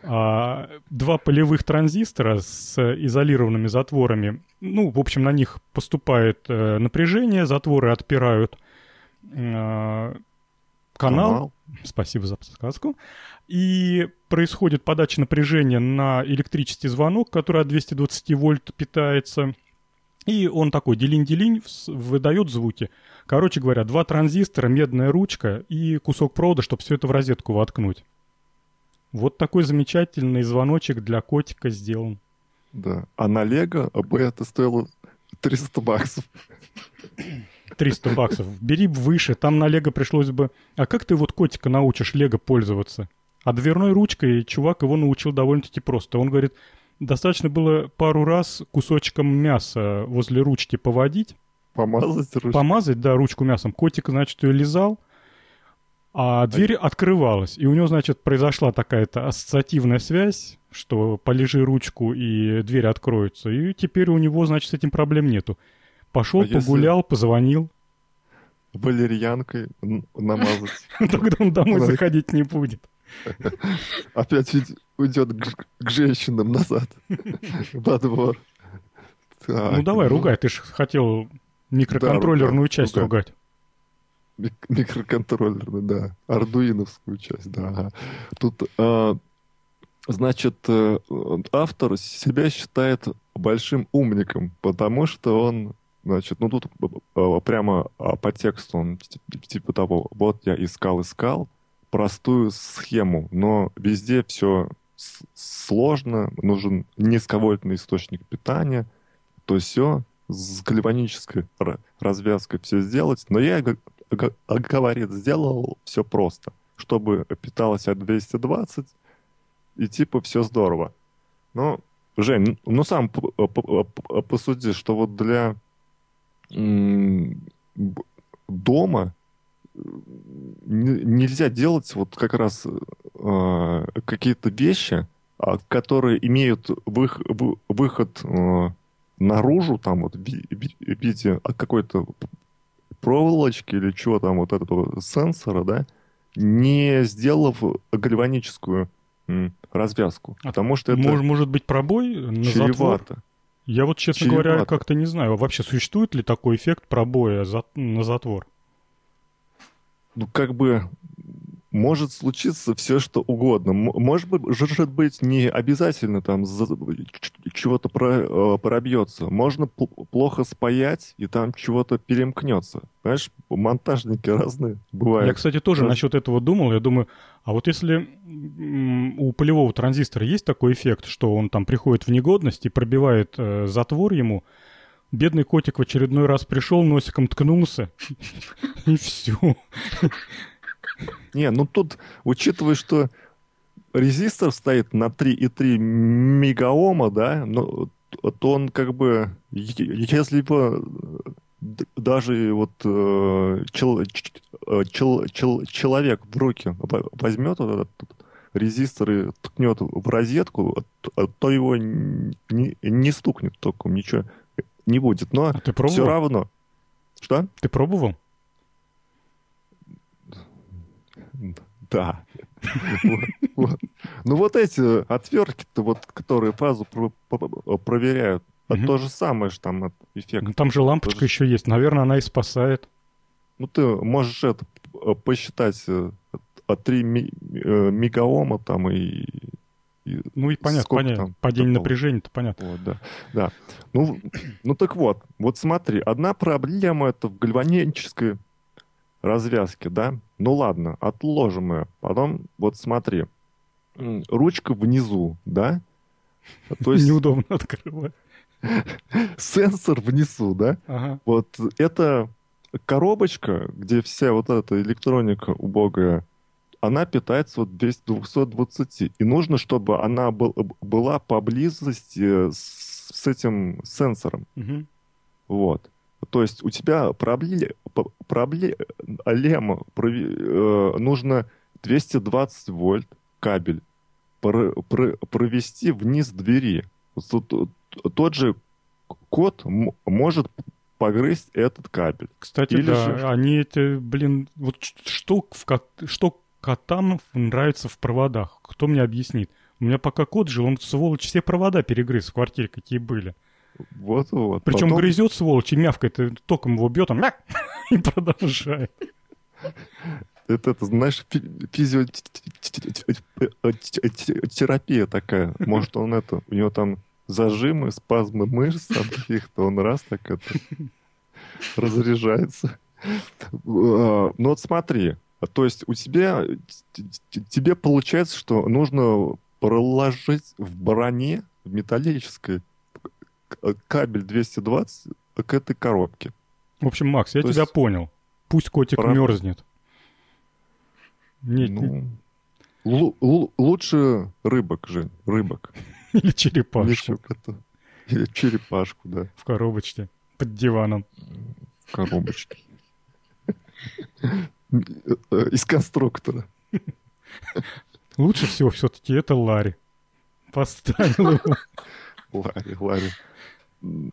а, два полевых транзистора с изолированными затворами, ну, в общем, на них поступает э, напряжение, затворы отпирают э, канал. канал. Спасибо за подсказку и происходит подача напряжения на электрический звонок, который от 220 вольт питается. И он такой делинь-делинь выдает звуки. Короче говоря, два транзистора, медная ручка и кусок провода, чтобы все это в розетку воткнуть. Вот такой замечательный звоночек для котика сделан. Да. А на Лего бы это стоило 300 баксов. 300 баксов. Бери выше, там на Лего пришлось бы... А как ты вот котика научишь Лего пользоваться? А дверной ручкой чувак его научил довольно-таки просто. Он говорит, достаточно было пару раз кусочком мяса возле ручки поводить. Помазать ручку? Помазать, да, ручку мясом. Котик, значит, ее лизал, а дверь открывалась. И у него, значит, произошла такая-то ассоциативная связь, что полежи ручку и дверь откроется. И теперь у него, значит, с этим проблем нету. Пошел, а погулял, если... позвонил. Валерьянкой намазать. Тогда он домой заходить не будет. Опять уйдет к женщинам назад. Во двор. Ну давай, ругай. Ты же хотел микроконтроллерную часть ругать. Микроконтроллерную, да. Ардуиновскую часть, да. Тут, а, значит, э, автор себя считает большим умником, потому что он Значит, ну тут э, прямо а, по тексту он типа того, вот я искал-искал простую схему, но везде все сложно, нужен низковольтный источник питания, то все с гальванической развязкой все сделать. Но я, говорит, сделал все просто, чтобы питалось от 220, и типа все здорово. Но, Жень, ну сам посуди, что вот для дома нельзя делать вот как раз э, какие-то вещи, а, которые имеют вых, выход э, наружу, там вот в виде какой-то проволочки или чего там вот этого сенсора, да, не сделав гальваническую развязку. А потому что это... Может, может быть пробой на чревато. затвор? Я вот, честно Чревато. говоря, как-то не знаю, вообще существует ли такой эффект пробоя за, на затвор? Ну, как бы может случиться все, что угодно. Может быть, может быть не обязательно там чего-то про, э, пробьется. Можно плохо спаять, и там чего-то перемкнется. Понимаешь, монтажники разные бывают. Я, кстати, тоже Раз... насчет этого думал. Я думаю, а вот если у полевого транзистора есть такой эффект, что он там приходит в негодность и пробивает э, затвор ему, бедный котик в очередной раз пришел, носиком ткнулся, и все. Не, ну тут, учитывая, что резистор стоит на 3,3 мегаома, да, ну, то он как бы, если бы даже вот э, чел, э, чел, чел, человек в руки возьмет вот этот резистор и ткнет в розетку, то его не, не стукнет током, ничего не будет. Но а ты все равно. Что? Ты пробовал? Да. Ну вот эти отвертки-то, вот, которые фазу проверяют, то же самое же там эффект. Ну, там же лампочка еще есть. Наверное, она и спасает. Ну ты можешь это посчитать от э, 3 э, мегаома там и ну и понятно, понятно. Там, падение напряжения-то понятно. Вот, да, да. Ну, ну так вот, вот смотри, одна проблема это в гальванической развязки, да? Ну ладно, отложим ее. Потом, вот смотри, ручка внизу, да? То есть... Неудобно открывать. Сенсор внизу, да? Ага. Вот это коробочка, где вся вот эта электроника убогая, она питается вот 220. И нужно, чтобы она был, была поблизости с, с этим сенсором. Угу. Вот. То есть у тебя проблема, проблема э, нужно 220 вольт кабель провести вниз двери. Тот же кот может погрызть этот кабель. Кстати, Или да, же... они эти, блин, вот что, в, что котам нравится в проводах? Кто мне объяснит? У меня пока кот жил, он, сволочь, все провода перегрыз в квартире, какие были. Вот-вот. Причем Потом... грызет сволочь и мявкает, и током его бьет, он и продолжает. Это, это, знаешь, физиотерапия такая. Может, он это, у него там зажимы, спазмы мышц там каких-то, он раз так это разряжается. Ну вот смотри, то есть у тебя, тебе получается, что нужно проложить в броне, в металлической, кабель 220 к этой коробке. В общем, Макс, я То тебя есть- понял. Пусть котик Прав- мерзнет. Нет, Ну, лу- лу- лучше рыбок, Жень, рыбок. или черепашку Или черепашку, да, в коробочке под диваном. в коробочке. Из конструктора. Лучше всего все-таки это Ларри. Поставил его. Ларри, Ларри.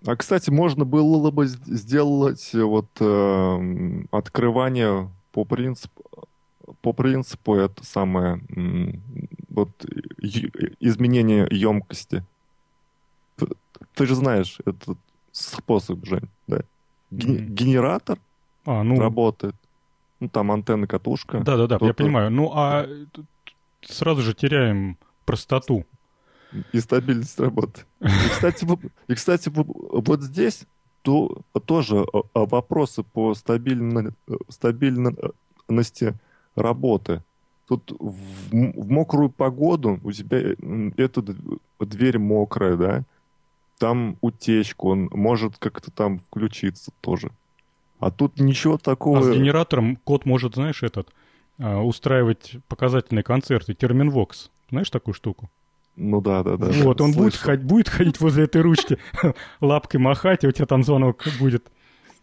А, кстати, можно было бы сделать вот эм, открывание по принципу, по принципу это самое вот изменение емкости. Ты же знаешь этот способ, Жень, да? Генератор А, ну, работает. Ну, там антенна, катушка. да-да-да, я понимаю. Ну, а тут сразу же теряем простоту. И стабильность работы. И, кстати, и, кстати, вот- здесь то, тоже э, э, вопросы по стабильно- э, стабильности работы. Тут в, в мокрую погоду у тебя эта дверь мокрая, да? Там утечка, он может как-то там включиться тоже. А тут ничего А такого... с генератором кот может, знаешь, этот, а, устраивать показательные концерты, терминвокс. Знаешь такую штуку? Ну да, да, да. вот, он будет, слышал. ход- будет ходить возле этой ручки, лапкой махать, и у тебя там звонок будет.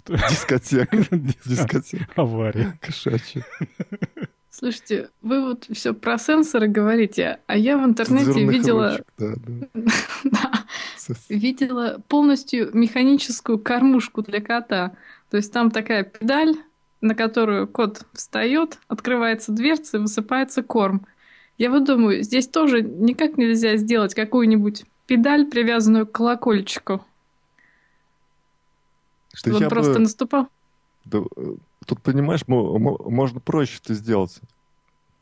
Дискотека. Дискотека. Авария. Кошачья. Слушайте, вы вот все про сенсоры говорите, а я в интернете видела, ручек, Да, да. да, С- видела полностью механическую кормушку для кота. То есть там такая педаль, на которую кот встает, открывается дверца и высыпается корм. Я вот думаю, здесь тоже никак нельзя сделать какую-нибудь педаль, привязанную к колокольчику, чтобы я он просто бы- наступал. Да, э, тут, понимаешь, мо- мо- можно проще это сделать.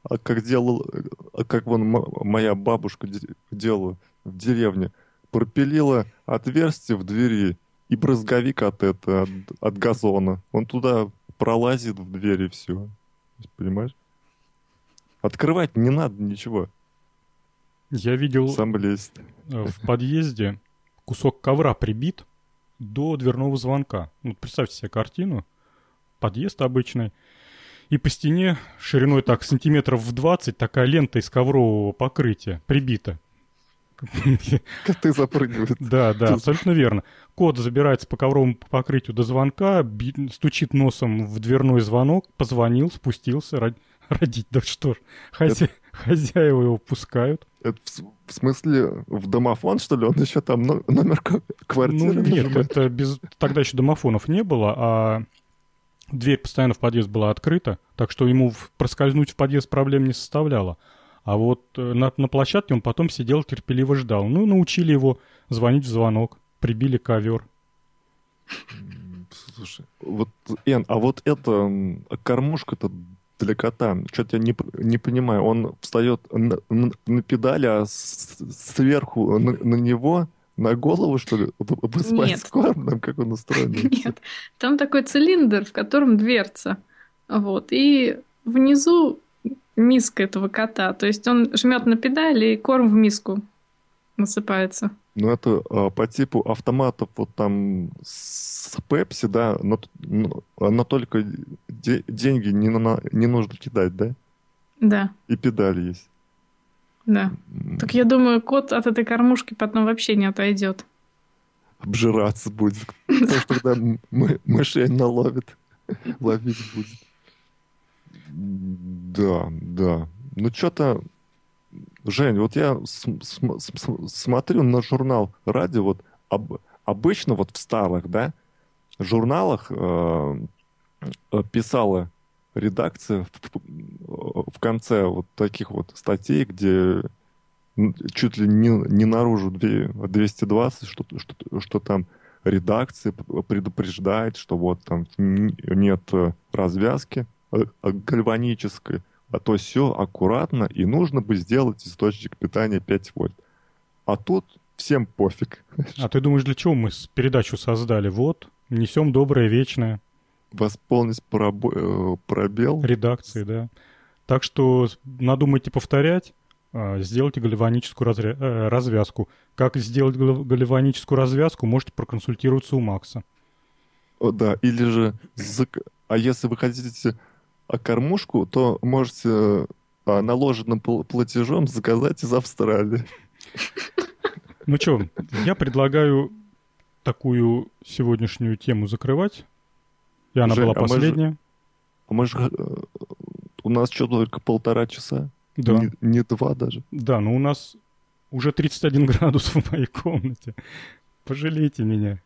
А как делал, а как вон мо- моя бабушка де- делала в деревне. Пропилила отверстие в двери и брызговик от это, от, от газона. Он туда пролазит в двери и все. Понимаешь? Открывать не надо ничего. Я видел Сам э, в подъезде кусок ковра прибит до дверного звонка. Ну, представьте себе картину. Подъезд обычный. И по стене шириной так сантиметров в 20 такая лента из коврового покрытия прибита. Коты запрыгивают. Да, да, абсолютно верно. Кот забирается по ковровому покрытию до звонка, стучит носом в дверной звонок, позвонил, спустился, родить. Да что ж, хозя- хозяева его пускают. Это в, в смысле в домофон, что ли? Он еще там но- номер квартиры Ну, нет, нажимает? это без... Тогда еще домофонов не было, а дверь постоянно в подъезд была открыта, так что ему проскользнуть в подъезд проблем не составляло. А вот э, на, на площадке он потом сидел, терпеливо ждал. Ну, научили его звонить в звонок, прибили ковер. Слушай, вот, Эн, а вот эта кормушка-то для кота, что-то я не, не понимаю, он встает на, на- на педали, а с- сверху на, на него, на голову, что ли, высыпать Нет. с кормом, как он устроен? Нет, там такой цилиндр, в котором дверца. Вот. И внизу миска этого кота. То есть он жмет на педаль, и корм в миску насыпается. Ну, это а, по типу автоматов вот там с Пепси, да, но, но, но только де- деньги не, на- не нужно кидать, да? Да, И педали есть. да. Так я думаю, кот от этой кормушки потом вообще не отойдет. Обжираться будет. Потому что тогда мышей наловит. Ловить будет. Да, да. Ну, что-то... Жень, вот я см- см- см- смотрю на журнал «Радио», вот об- обычно вот в старых, да, журналах э, э, писала редакция в, в конце вот таких вот статей, где чуть ли не, не наружу две- 220, что, что, что там редакция предупреждает, что вот там нет э, развязки э, гальванической, а то все аккуратно, и нужно бы сделать источник питания 5 вольт. А тут всем пофиг. А ты думаешь, для чего мы передачу создали? Вот, несем доброе вечное Восполнить пробо- э, пробел. редакции, да. Так что надумайте повторять, а, сделайте гальваническую разря- э, развязку. Как сделать гал- гальваническую развязку, можете проконсультироваться у Макса. О, да, или же... А если вы хотите кормушку, то можете а, наложенным пл- платежом заказать из Австралии. Ну что, я предлагаю такую сегодняшнюю тему закрывать. И она Жень, была а мы же- последняя. А мы же... э, У нас что, только полтора часа? Да, Не, не два даже. да, но у нас уже 31 градус в моей комнате. Пожалейте меня.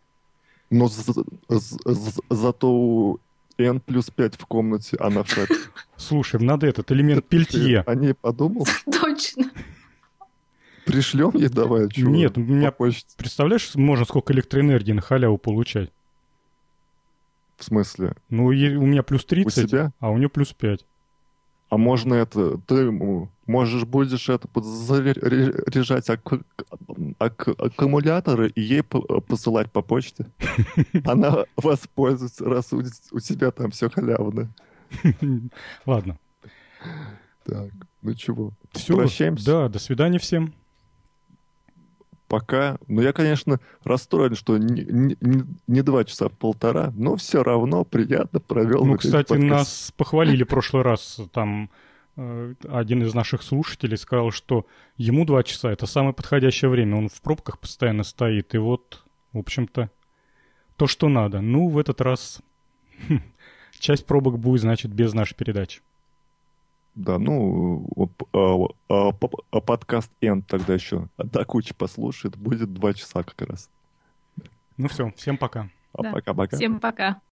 Но за- за- за- зато у N плюс 5 в комнате, а на шаг. Слушай, надо этот элемент пельтье. О ней подумал? Точно. Пришлем ей давай? чего? Нет, у меня- По почте. Представляешь, можно сколько электроэнергии на халяву получать? В смысле? Ну, у меня плюс У 30, тебя? а у нее плюс 5. А можно это... Ты м, можешь будешь это подзаряжать ак- ак- аккумуляторы и ей по- посылать по почте. Она воспользуется, раз у у тебя там все халявно. Ладно. Так, ну чего? Все. Прощаемся? Да, до свидания всем. Пока. Ну, я, конечно, расстроен, что не, не- не- два часа, а полтора, но все равно приятно провел. Ну, кстати, подкаст. нас похвалили в прошлый раз. Там один из наших слушателей сказал, что ему два часа это самое подходящее время. Он в пробках постоянно стоит. И вот, в общем-то, то, что надо. Ну, в этот раз хм, часть пробок будет, значит, без нашей передачи. Да, ну, а, а, а подкаст N тогда еще до кучи послушает, будет два часа как раз. Ну все, всем пока. А Да. пока-пока. Всем пока.